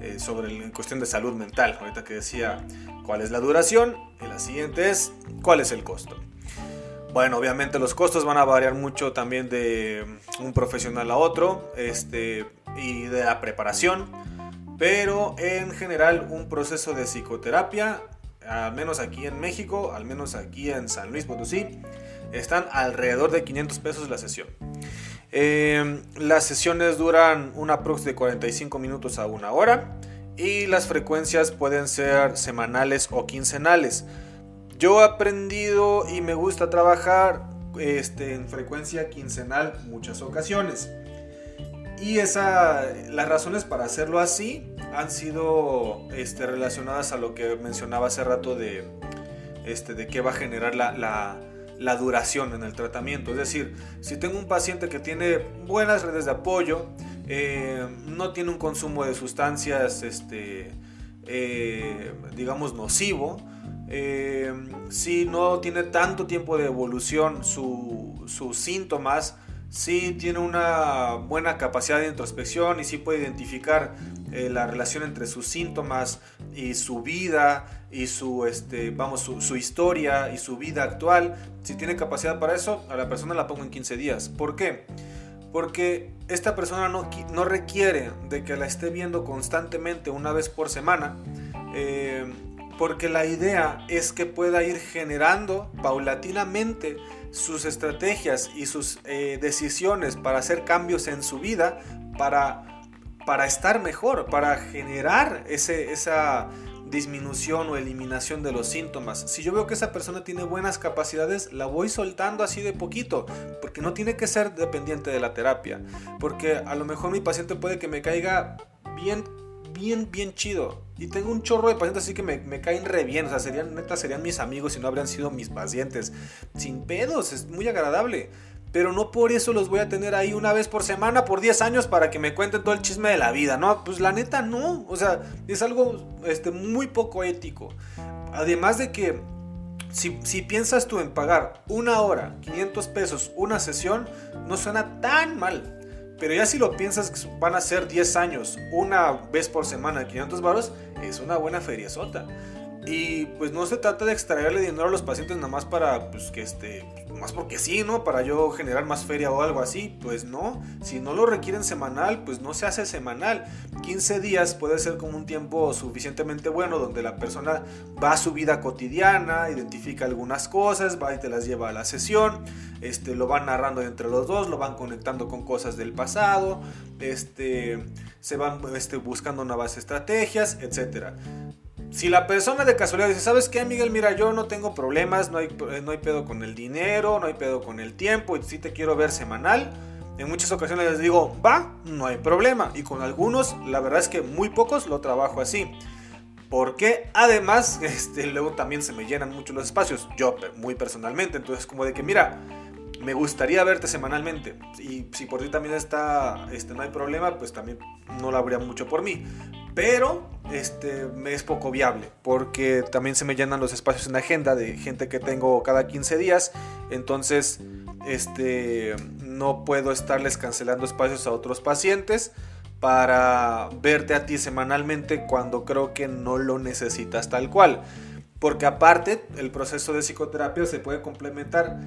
eh, sobre en cuestión de salud mental. Ahorita que decía cuál es la duración y la siguiente es cuál es el costo. Bueno, obviamente los costos van a variar mucho también de un profesional a otro este, y de la preparación, pero en general un proceso de psicoterapia, al menos aquí en México, al menos aquí en San Luis Potosí, están alrededor de 500 pesos la sesión. Eh, las sesiones duran una prox de 45 minutos a una hora y las frecuencias pueden ser semanales o quincenales. Yo he aprendido y me gusta trabajar este, en frecuencia quincenal muchas ocasiones. Y esa, las razones para hacerlo así han sido este, relacionadas a lo que mencionaba hace rato de, este, de qué va a generar la duración en el tratamiento. Es decir, si tengo un paciente que tiene buenas redes de apoyo, eh, no tiene un consumo de sustancias, este, eh, digamos, nocivo, eh, si no tiene tanto tiempo de evolución sus síntomas, si tiene una buena capacidad de introspección y si puede identificar la relación entre sus síntomas y su vida y su, este, vamos, su, historia y su vida actual, si tiene capacidad para eso, a la persona la pongo en 15 días. ¿Por qué? Porque esta persona no, no requiere de que la esté viendo constantemente una vez por semana, eh, porque la idea es que pueda ir generando paulatinamente sus estrategias y sus eh, decisiones para hacer cambios en su vida, para, para estar mejor, para generar ese, esa disminución o eliminación de los síntomas. Si yo veo que esa persona tiene buenas capacidades, la voy soltando así de poquito, porque no tiene que ser dependiente de la terapia, porque a lo mejor mi paciente puede que me caiga bien bien, bien chido. Y tengo un chorro de pacientes así que me, caen re bien. O sea, serían, neta, serían mis amigos y no habrían sido mis pacientes. Sin pedos, es muy agradable pero no por eso los voy a tener ahí una vez por semana por 10 años para que me cuenten todo el chisme de la vida, ¿no? Pues la neta no, o sea, es algo este, muy poco ético. Además de que si, si, piensas tú en pagar una hora, 500 pesos, una sesión, no suena tan mal. Pero ya si lo piensas, van a ser 10 años, una vez por semana, 500 varos, es una buena feriezota. Y pues no se trata de extraerle dinero a los pacientes nada más para, pues que este, más porque sí, ¿no? Para yo generar más feria o algo así. Pues no, si no lo requieren semanal, pues no se hace semanal. 15 días puede ser como un tiempo suficientemente bueno donde la persona va a su vida cotidiana, identifica algunas cosas, va y te las lleva a la sesión, este, lo van narrando entre los dos, lo van conectando con cosas del pasado, este, se van este, buscando nuevas estrategias, etcétera si la persona de casualidad dice, ¿sabes qué, Miguel? Mira, yo no tengo problemas, no hay, no hay pedo con el dinero, no hay pedo con el tiempo, y si te quiero ver semanal. En muchas ocasiones les digo, va, no hay problema. Y con algunos, la verdad es que muy pocos lo trabajo así. Porque además, este, luego también se me llenan mucho los espacios, yo muy personalmente. Entonces, como de que, mira, me gustaría verte semanalmente. Y si por ti también está, este, no hay problema, pues también no lo habría mucho por mí pero este, es poco viable porque también se me llenan los espacios en la agenda de gente que tengo cada 15 días, entonces este, no puedo estarles cancelando espacios a otros pacientes para verte a ti semanalmente cuando creo que no lo necesitas tal cual. Porque aparte el proceso de psicoterapia se puede complementar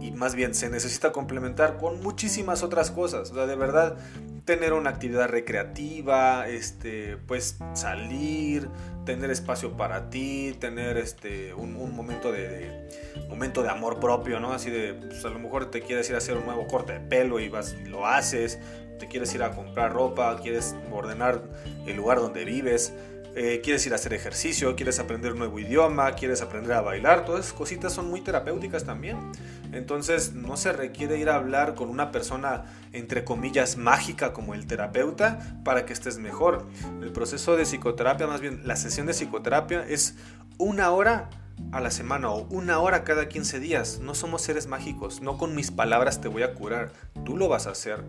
y más bien se necesita complementar con muchísimas otras cosas. O sea, de verdad, tener una actividad recreativa, este, pues salir, tener espacio para ti, tener este, un, momento, de, momento de amor propio, ¿no? Así de, pues a lo mejor te quieres ir a hacer un nuevo corte de pelo y vas y lo haces, te quieres ir a comprar ropa, quieres ordenar el lugar donde vives. Eh, quieres ir a hacer ejercicio, quieres aprender un nuevo idioma, quieres aprender a bailar, todas esas cositas son muy terapéuticas también. Entonces no se requiere ir a hablar con una persona entre comillas mágica como el terapeuta para que estés mejor. El proceso de psicoterapia, más bien la sesión de psicoterapia es una hora a la semana o una hora cada 15 días. No somos seres mágicos, no con mis palabras te voy a curar, tú lo vas a hacer.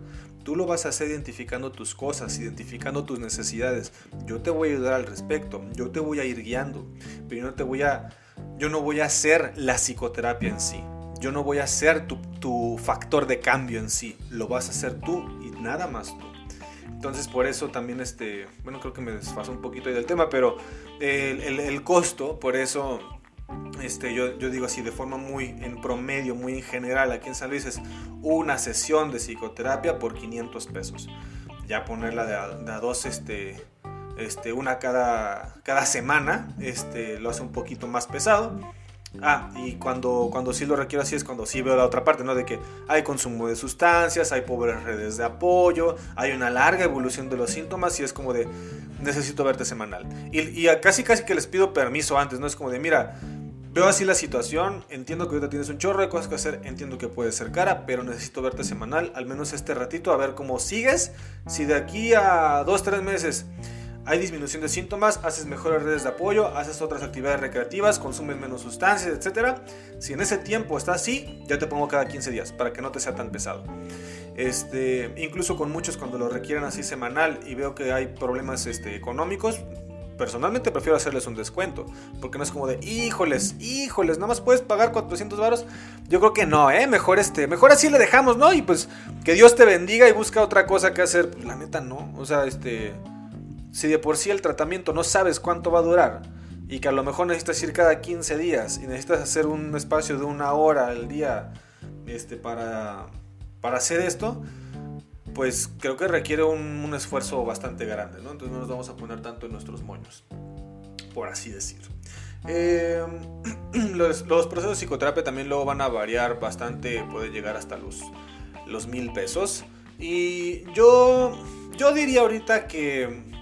Tú lo vas a hacer identificando tus cosas, identificando tus necesidades. Yo te voy a ayudar al respecto, yo te voy a ir guiando, pero yo no te voy a yo no voy a hacer la psicoterapia en sí. Yo no voy a ser tu, factor de cambio en sí. Lo vas a hacer tú y nada más tú. Entonces por eso también, este, bueno, creo que me desfaso un poquito ahí del tema, pero el, costo, por eso este, yo, yo, digo así de forma muy en promedio, muy en general, aquí en San Luis es una sesión de psicoterapia por 500 pesos. Ya ponerla de a, dos, este, este, una cada, cada semana, este, lo hace un poquito más pesado. Ah, y cuando, cuando sí lo requiero así es cuando sí veo la otra parte, ¿no? De que hay consumo de sustancias, hay pobres redes de apoyo, hay una larga evolución de los síntomas y es como de, necesito verte semanal. Y, y casi casi que les pido permiso antes, ¿no? Es como de, mira, veo así la situación, entiendo que ahorita tienes un chorro de cosas que hacer, entiendo que puede ser cara, pero necesito verte semanal, al menos este ratito, a ver cómo sigues. Si de aquí a dos, tres meses hay disminución de síntomas, haces mejores redes de apoyo, haces otras actividades recreativas, consumes menos sustancias, etc. Si en ese tiempo está así, ya te pongo cada 15 días para que no te sea tan pesado. Este, incluso con muchos cuando lo requieren así semanal y veo que hay problemas este, económicos, personalmente prefiero hacerles un descuento, porque no es como de, híjoles, híjoles, nada más puedes pagar 400 varos. Yo creo que no, ¿eh? Mejor, este, mejor así le dejamos, ¿no? Y pues que Dios te bendiga y busca otra cosa que hacer. La neta no, o sea, este si de por sí el tratamiento no sabes cuánto va a durar y que a lo mejor necesitas ir cada 15 días y necesitas hacer un espacio de una hora al día este, para, para hacer esto, pues creo que requiere un, esfuerzo bastante grande, ¿no? Entonces no nos vamos a poner tanto en nuestros moños, por así decir. Eh, los, procesos de psicoterapia también luego van a variar bastante, puede llegar hasta los, los mil pesos. Y yo, yo diría ahorita que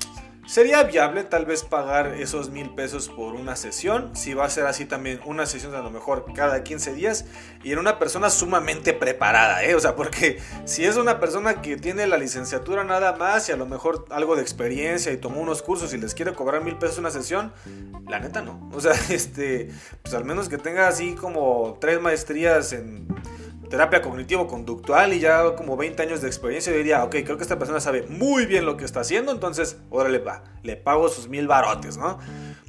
Sería viable tal vez pagar esos mil pesos por una sesión, si va a ser así también una sesión a lo mejor cada 15 días y en una persona sumamente preparada, ¿eh? O sea, porque si es una persona que tiene la licenciatura nada más y a lo mejor algo de experiencia y tomó unos cursos y les quiere cobrar mil pesos una sesión, la neta no. O sea, este, pues al menos que tenga así como tres maestrías en terapia cognitivo-conductual y ya como 20 años de experiencia, yo diría, ok, creo que esta persona sabe muy bien lo que está haciendo, entonces, órale, va, le pago sus mil barotes, ¿no?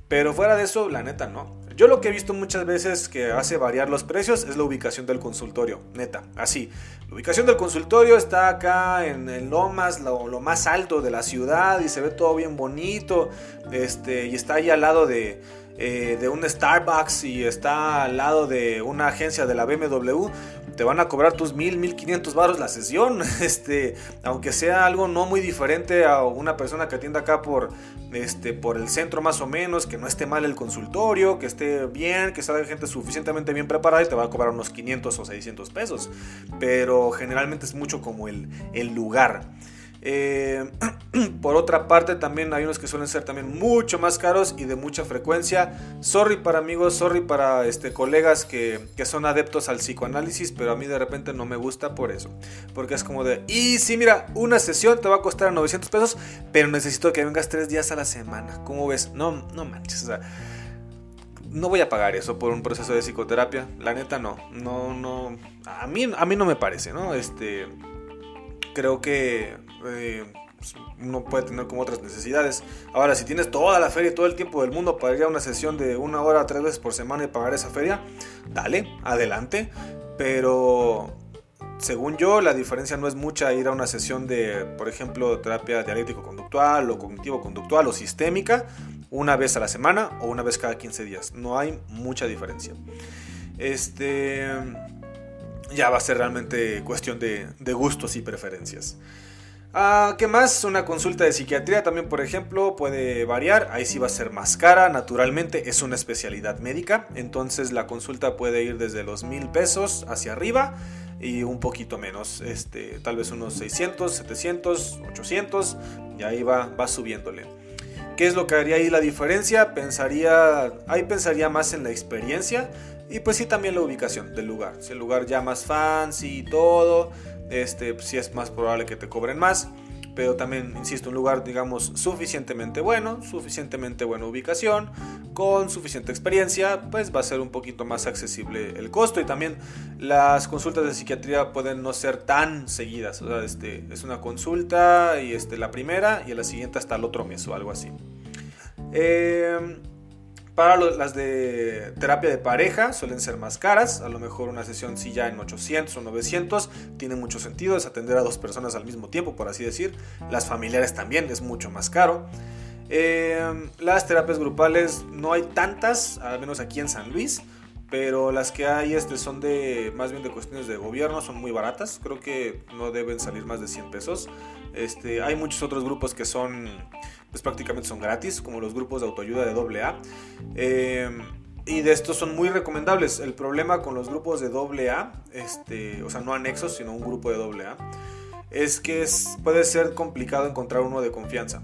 Pero fuera de eso, la neta, no. Yo lo que he visto muchas veces que hace variar los precios es la ubicación del consultorio, neta, así. La ubicación del consultorio está acá en el Lomas, lo, lo más alto de la ciudad y se ve todo bien bonito, este, y está ahí al lado de eh, de un Starbucks y está al lado de una agencia de la BMW, te van a cobrar tus 1000, 1500 baros la sesión. Este, aunque sea algo no muy diferente a una persona que atienda acá por, este, por el centro más o menos, que no esté mal el consultorio, que esté bien, que salga gente suficientemente bien preparada y te va a cobrar unos 500 o 600 pesos. Pero generalmente es mucho como el, el lugar. Eh, por otra parte, también hay unos que suelen ser también mucho más caros y de mucha frecuencia. Sorry para amigos, sorry para este, colegas que, son adeptos al psicoanálisis, pero a mí de repente no me gusta por eso. Porque es como de, y sí, mira, una sesión te va a costar 900 pesos, pero necesito que vengas tres días a la semana. ¿Cómo ves? No, no manches, o sea, no voy a pagar eso por un proceso de psicoterapia. La neta no, no, no, a mí, a mí no me parece, ¿no? Este, creo que eh, pues, uno puede tener como otras necesidades. Ahora, si tienes toda la feria y todo el tiempo del mundo para ir a una sesión de una hora, tres veces por semana y pagar esa feria, dale, adelante. Pero según yo, la diferencia no es mucha ir a una sesión de, por ejemplo, terapia dialéctico-conductual o cognitivo-conductual o sistémica una vez a la semana o una vez cada 15 días. No hay mucha diferencia. Este ya va a ser realmente cuestión de, de gustos y preferencias. Ah, ¿Qué más? Una consulta de psiquiatría también, por ejemplo, puede variar. Ahí sí va a ser más cara, naturalmente es una especialidad médica. Entonces la consulta puede ir desde los mil pesos hacia arriba y un poquito menos. Este, tal vez unos 600, 700, 800 y ahí va, va subiéndole. ¿Qué es lo que haría ahí la diferencia? Pensaría, ahí pensaría más en la experiencia y pues sí también la ubicación del lugar. Si el lugar ya más fancy y todo este, pues, sí es más probable que te cobren más. Pero también, insisto, un lugar, digamos, suficientemente bueno, suficientemente buena ubicación, con suficiente experiencia, pues va a ser un poquito más accesible el costo. Y también las consultas de psiquiatría pueden no ser tan seguidas. O sea, este, es una consulta y este, la primera y la siguiente hasta el otro mes o algo así. Eh, para las de terapia de pareja suelen ser más caras, a lo mejor una sesión sí ya en 800 o 900 tiene mucho sentido, es atender a dos personas al mismo tiempo, por así decir. Las familiares también es mucho más caro. Eh, las terapias grupales no hay tantas, al menos aquí en San Luis, pero las que hay este son de más bien de cuestiones de gobierno, son muy baratas, creo que no deben salir más de 100 pesos. Este, hay muchos otros grupos que son pues prácticamente son gratis, como los grupos de autoayuda de AA. Eh, y de estos son muy recomendables. El problema con los grupos de AA, este, o sea, no anexos, sino un grupo de AA, es que puede ser complicado encontrar uno de confianza.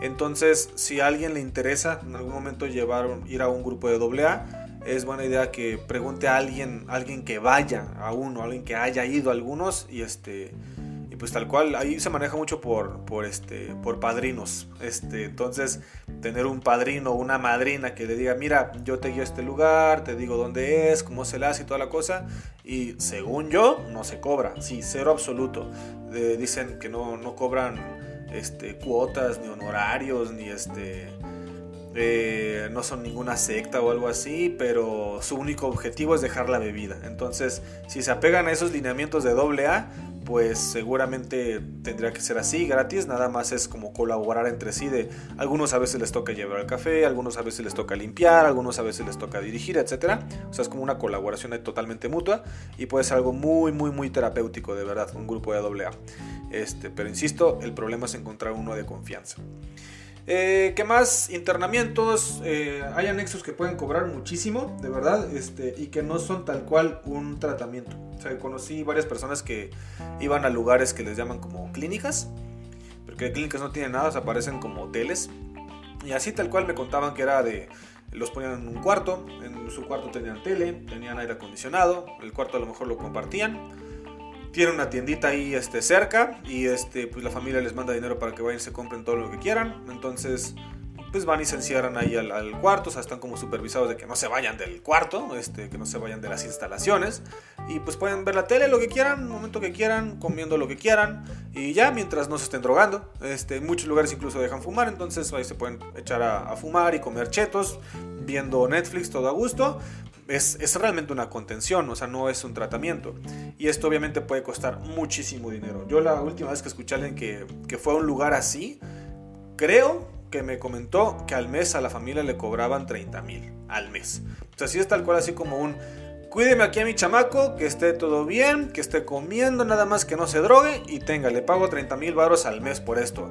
Entonces, si a alguien le interesa en algún momento llevar, ir a un grupo de AA, es buena idea que pregunte a alguien, alguien que vaya a uno, alguien que haya ido a algunos y este pues tal cual, ahí se maneja mucho por, por, este, por padrinos. Este, entonces, tener un padrino una madrina que le diga, mira, yo te guío a este lugar, te digo dónde es, cómo se le hace y toda la cosa. Y según yo, no se cobra, sí, cero absoluto. dicen que no, no cobran este, cuotas, ni honorarios, ni este... Eh, no son ninguna secta o algo así, pero su único objetivo es dejar la bebida. Entonces, si se apegan a esos lineamientos de doble A, pues seguramente tendría que ser así, gratis, nada más es como colaborar entre sí de algunos a veces les toca llevar el café, algunos a veces les toca limpiar, algunos a veces les toca dirigir, etc. O sea, es como una colaboración totalmente mutua y puede ser algo muy, muy, muy terapéutico, de verdad, un grupo de AA. Este, pero insisto, el problema es encontrar uno de confianza. Eh, ¿Qué más? Internamientos. Eh, hay anexos que pueden cobrar muchísimo, de verdad, este, y que no son tal cual un tratamiento. O sea, conocí varias personas que iban a lugares que les llaman como clínicas, porque clínicas no tienen nada, se aparecen como hoteles. Y así tal cual me contaban que era de... Los ponían en un cuarto, en su cuarto tenían tele, tenían aire acondicionado, el cuarto a lo mejor lo compartían tiene una tiendita ahí este, cerca y este, pues la familia les manda dinero para que vayan y se compren todo lo que quieran. Entonces, pues van y se encierran ahí al, cuarto, o sea, están como supervisados de que no se vayan del cuarto, este, que no se vayan de las instalaciones, y pues pueden ver la tele lo que quieran, momento que quieran, comiendo lo que quieran, y ya mientras no se estén drogando, este, en muchos lugares incluso dejan fumar, entonces ahí se pueden echar a, a fumar y comer chetos, viendo Netflix todo a gusto, es, es, realmente una contención, o sea, no es un tratamiento. Y esto obviamente puede costar muchísimo dinero. Yo la última vez que escuché a alguien que, que fue a un lugar así, creo que me comentó que al mes a la familia le cobraban 30 mil al mes. O sea, así es tal cual, así como un cuídeme aquí a mi chamaco, que esté todo bien, que esté comiendo, nada más que no se drogue y tenga, le pago 30 mil baros al mes por esto.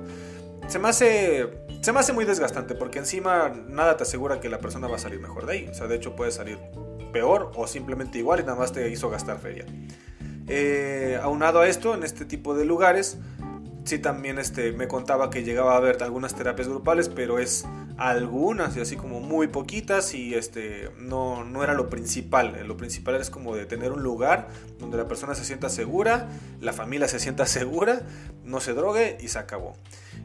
Se me, hace, se me hace muy desgastante porque encima nada te asegura que la persona va a salir mejor de ahí. O sea, de hecho puede salir peor o simplemente igual y nada más te hizo gastar feria. Eh, aunado a esto, en este tipo de lugares, sí también este, me contaba que llegaba a haber algunas terapias grupales, pero es algunas y así como muy poquitas y este, no, no era lo principal. Lo principal es como de tener un lugar donde la persona se sienta segura, la familia se sienta segura, no se drogue y se acabó.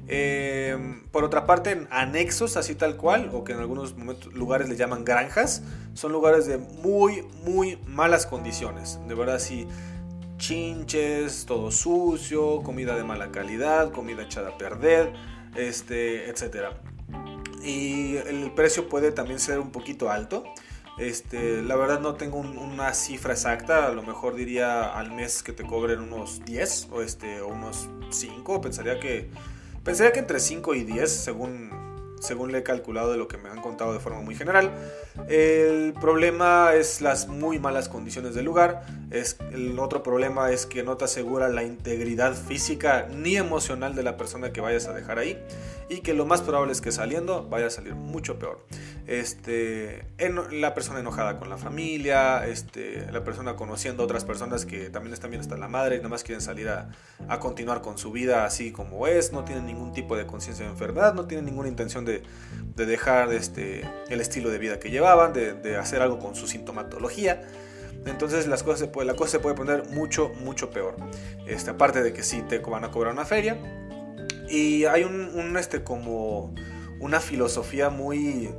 Em, por otra parte, anexos, así tal cual, o que en algunos momentos, lugares le llaman granjas, son lugares de muy, muy malas condiciones. De verdad, sí chinches, todo sucio, comida de mala calidad, comida echada a perder, este, etc. Y el precio puede también ser un poquito alto. Este, la verdad no tengo una cifra exacta, a lo mejor diría al mes que te cobren unos 10 o, este, o unos 5, pensaría que, pensaría que entre 5 y 10 según según le he calculado de lo que me han contado de forma muy general. El problema es las muy malas condiciones del lugar. Es, el otro problema es que no te asegura la integridad física ni emocional de la persona que vayas a dejar ahí. Y que lo más probable es que saliendo vaya a salir mucho peor. Este, la persona enojada con la familia, este, la persona conociendo a otras personas que también están bien hasta la madre y nada más quieren salir a, a continuar con su vida así como es, no tienen ningún tipo de conciencia de enfermedad, no tienen ninguna intención de, dejar este, el estilo de vida que llevaban, de, hacer algo con su sintomatología. Entonces las cosas se la cosa se puede poner mucho, mucho peor. Este, aparte de que sí te van a cobrar una feria. Y hay un, este, como una filosofía muy,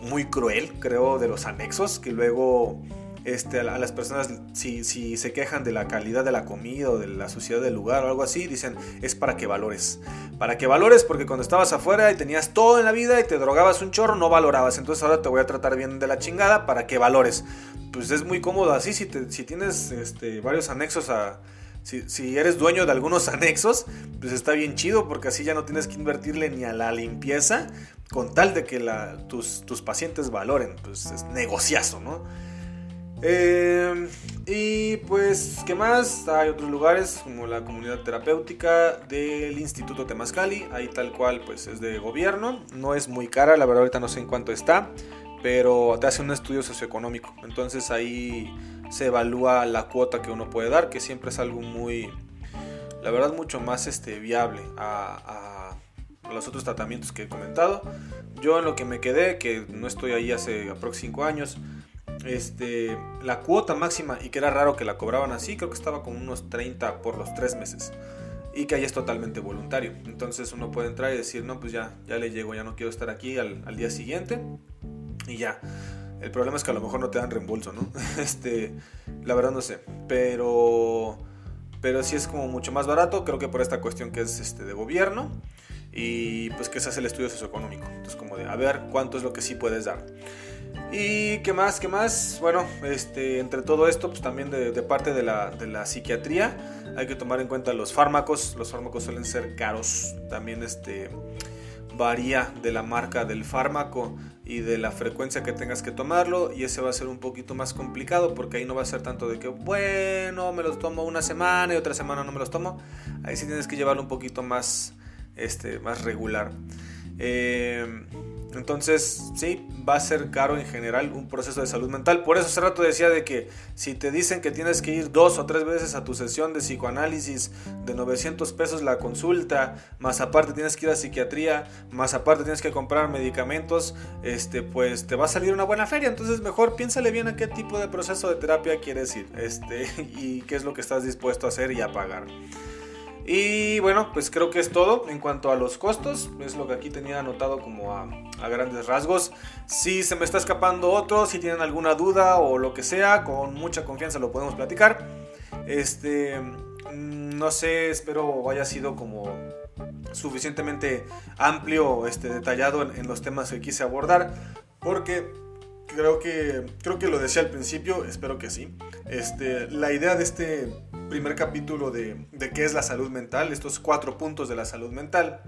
muy cruel, creo, de los anexos, que luego este, a las personas, si, si, se quejan de la calidad de la comida o de la suciedad del lugar o algo así, dicen, es para que valores. Para que valores porque cuando estabas afuera y tenías todo en la vida y te drogabas un chorro, no valorabas. Entonces ahora te voy a tratar bien de la chingada para que valores. Pues es muy cómodo así si, tienes este, varios anexos. Si, eres dueño de algunos anexos, pues está bien chido porque así ya no tienes que invertirle ni a la limpieza con tal de que tus, tus pacientes valoren. Pues es negociazo, ¿no? Eh, y pues, ¿qué más? Hay otros lugares como la comunidad terapéutica del Instituto Temascali, ahí tal cual pues es de gobierno, no es muy cara, la verdad ahorita no sé en cuánto está, pero te hace un estudio socioeconómico, entonces ahí se evalúa la cuota que uno puede dar, que siempre es algo muy, la verdad mucho más este, viable a, a los otros tratamientos que he comentado. Yo en lo que me quedé, que no estoy ahí hace aproximadamente 5 años, este, la cuota máxima, y que era raro que la cobraban así, creo que estaba con unos 30 por los 3 meses. Y que ahí es totalmente voluntario. Entonces uno puede entrar y decir, no, pues ya, ya le llego, ya no quiero estar aquí al, al día siguiente. Y ya. El problema es que a lo mejor no te dan reembolso, ¿no? Este, la verdad no sé. Pero, pero sí es como mucho más barato, creo que por esta cuestión que es este, de gobierno. Y pues que se hace el estudio socioeconómico. Entonces como de, a ver cuánto es lo que sí puedes dar. Y qué más, qué más. Bueno, este, entre todo esto, pues también de, parte de la, de la, psiquiatría, hay que tomar en cuenta los fármacos. Los fármacos suelen ser caros. También este, varía de la marca del fármaco y de la frecuencia que tengas que tomarlo. Y ese va a ser un poquito más complicado porque ahí no va a ser tanto de que, bueno, me los tomo una semana y otra semana no me los tomo. Ahí sí tienes que llevarlo un poquito más, este, más regular. Eh, entonces, sí, va a ser caro en general un proceso de salud mental. Por eso hace rato decía de que si te dicen que tienes que ir dos o tres veces a tu sesión de psicoanálisis de 900 pesos la consulta, más aparte tienes que ir a psiquiatría, más aparte tienes que comprar medicamentos, este, pues te va a salir una buena feria. Entonces, mejor piénsale bien a qué tipo de proceso de terapia quieres ir este, y qué es lo que estás dispuesto a hacer y a pagar. Y bueno, pues creo que es todo en cuanto a los costos. Es lo que aquí tenía anotado como a, grandes rasgos. Si se me está escapando otro, si tienen alguna duda o lo que sea, con mucha confianza lo podemos platicar. Este, mm, no sé, espero haya sido como suficientemente amplio, este, detallado en, en los temas que quise abordar. Porque creo que, creo que lo decía al principio, espero que sí. Este, la idea de este primer capítulo de, de qué es la salud mental, estos cuatro puntos de la salud mental,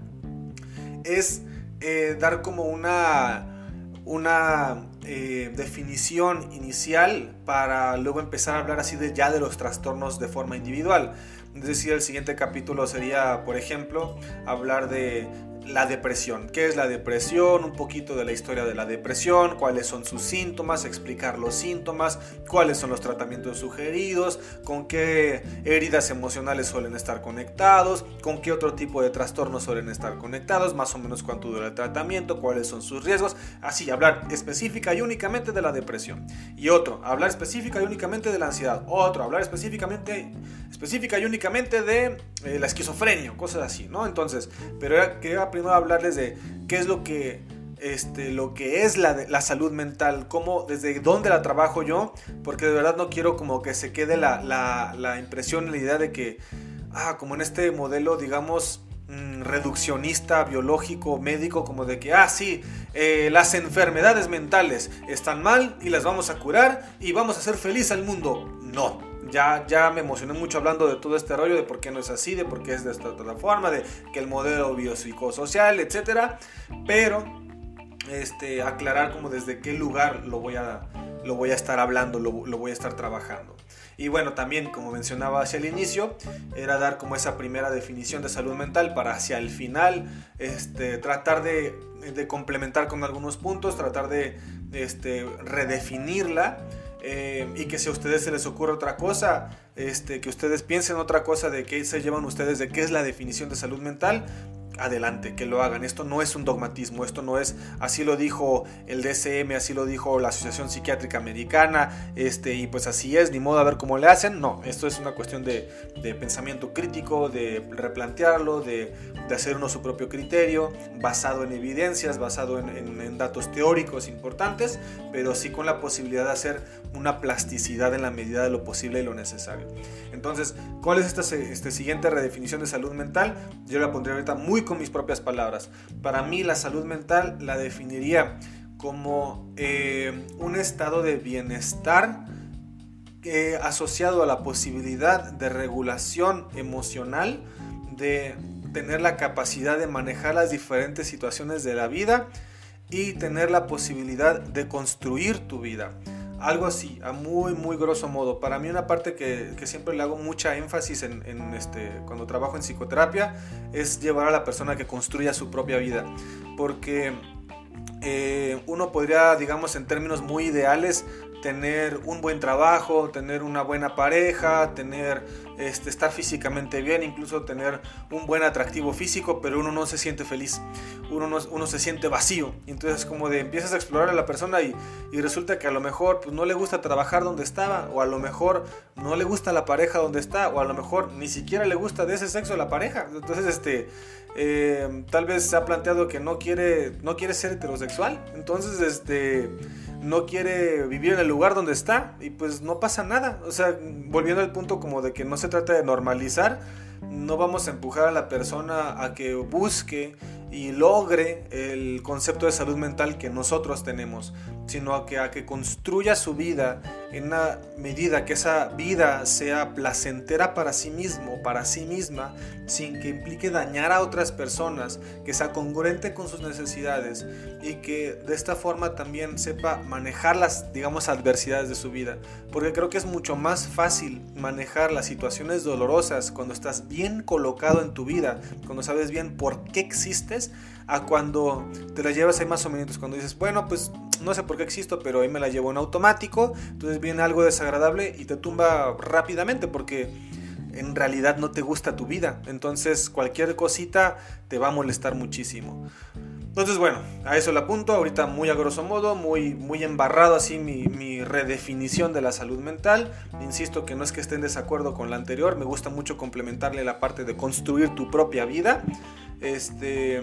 es eh, dar como una, una eh, definición inicial para luego empezar a hablar así de ya de los trastornos de forma individual. Es decir, el siguiente capítulo sería, por ejemplo, hablar de la depresión. ¿Qué es la depresión? Un poquito de la historia de la depresión, cuáles son sus síntomas, explicar los síntomas, cuáles son los tratamientos sugeridos, con qué heridas emocionales suelen estar conectados, con qué otro tipo de trastornos suelen estar conectados, más o menos cuánto dura el tratamiento, cuáles son sus riesgos. Así, hablar específica y únicamente de la depresión. Y otro, hablar específica y únicamente de la ansiedad. Otro, hablar específicamente, específica y únicamente de eh, la esquizofrenia, cosas así, ¿no? Entonces, pero era, primero hablarles de qué es lo que, este, lo que es la, la salud mental, cómo, desde dónde la trabajo yo, porque de verdad no quiero como que se quede la, la, la impresión, la idea de que, ah, como en este modelo, digamos, mm, reduccionista, biológico, médico, como de que, ah, sí, eh, las enfermedades mentales están mal y las vamos a curar y vamos a hacer feliz al mundo. No, ya, ya me emocioné mucho hablando de todo este rollo, de por qué no es así, de por qué es de esta otra forma, de que el modelo biopsicosocial, etcétera, pero este, aclarar como desde qué lugar lo voy a, lo voy a estar hablando, lo, lo voy a estar trabajando. Y bueno, también como mencionaba hacia el inicio, era dar como esa primera definición de salud mental para hacia el final este, tratar de, complementar con algunos puntos, tratar de este, redefinirla eh, y que si a ustedes se les ocurre otra cosa, este, que ustedes piensen otra cosa de qué se llevan ustedes, de qué es la definición de salud mental, adelante, que lo hagan. Esto no es un dogmatismo, esto no es, así lo dijo el DSM, así lo dijo la Asociación Psiquiátrica Americana, este, y pues así es, ni modo a ver cómo le hacen. No, esto es una cuestión de, pensamiento crítico, de replantearlo, de, hacer uno su propio criterio, basado en evidencias, basado en, datos teóricos importantes, pero sí con la posibilidad de hacer una plasticidad en la medida de lo posible y lo necesario. Entonces, ¿cuál es esta este siguiente redefinición de salud mental? Yo la pondría ahorita muy con mis propias palabras. Para mí la salud mental la definiría como eh, un estado de bienestar eh, asociado a la posibilidad de regulación emocional, de tener la capacidad de manejar las diferentes situaciones de la vida y tener la posibilidad de construir tu vida. Algo así, a muy, muy grosso modo. Para mí una parte que, siempre le hago mucha énfasis en, este, cuando trabajo en psicoterapia es llevar a la persona que construya su propia vida. Porque eh, uno podría, digamos, en términos muy ideales, tener un buen trabajo, tener una buena pareja, tener, este, estar físicamente bien, incluso tener un buen atractivo físico, pero uno no se siente feliz, uno, no, uno se siente vacío. Entonces como de empiezas a explorar a la persona y, y, resulta que a lo mejor pues, no le gusta trabajar donde estaba, o a lo mejor no le gusta la pareja donde está, o a lo mejor ni siquiera le gusta de ese sexo la pareja. Entonces este, eh, tal vez se ha planteado que no quiere, no quiere ser heterosexual. Entonces este no quiere vivir en el lugar donde está y pues no pasa nada. O sea, volviendo al punto como de que no se trata de normalizar, no vamos a empujar a la persona a que busque y logre el concepto de salud mental que nosotros tenemos, sino a que, a que construya su vida en una medida que esa vida sea placentera para sí mismo, para sí misma, sin que implique dañar a otras personas, que sea congruente con sus necesidades y que de esta forma también sepa manejar las, digamos, adversidades de su vida. Porque creo que es mucho más fácil manejar las situaciones dolorosas cuando estás bien colocado en tu vida, cuando sabes bien por qué existes a cuando te la llevas ahí más o menos, cuando dices, bueno, pues no sé por qué existo, pero ahí me la llevo en automático, entonces viene algo desagradable y te tumba rápidamente porque en realidad no te gusta tu vida, entonces cualquier cosita te va a molestar muchísimo. Entonces, bueno, a eso le apunto. Ahorita muy a grosso modo, muy, muy embarrado así mi, mi, redefinición de la salud mental. Insisto que no es que esté en desacuerdo con la anterior. Me gusta mucho complementarle la parte de construir tu propia vida. Este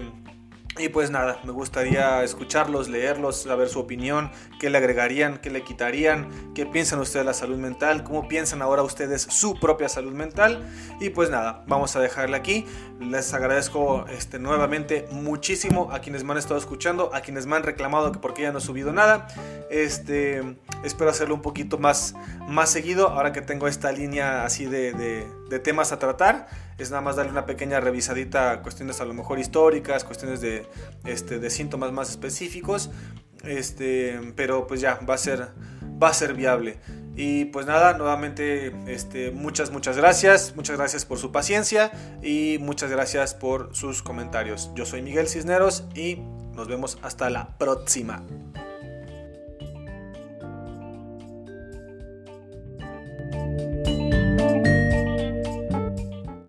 y pues nada, me gustaría escucharlos, leerlos, saber su opinión, qué le agregarían, qué le quitarían, qué piensan ustedes de la salud mental, cómo piensan ahora ustedes su propia salud mental. Y pues nada, vamos a dejarle aquí. Les agradezco este, nuevamente muchísimo a quienes me han estado escuchando, a quienes me han reclamado que porque ya no he subido nada. Este, espero hacerlo un poquito más, más seguido ahora que tengo esta línea así de, de temas a tratar es nada más darle una pequeña revisadita a cuestiones a lo mejor históricas, cuestiones de, este, de síntomas más específicos, este, pero pues ya va a ser, va a ser viable. Y pues nada, nuevamente este, muchas, muchas gracias, muchas gracias por su paciencia y muchas gracias por sus comentarios. Yo soy Miguel Cisneros y nos vemos hasta la próxima.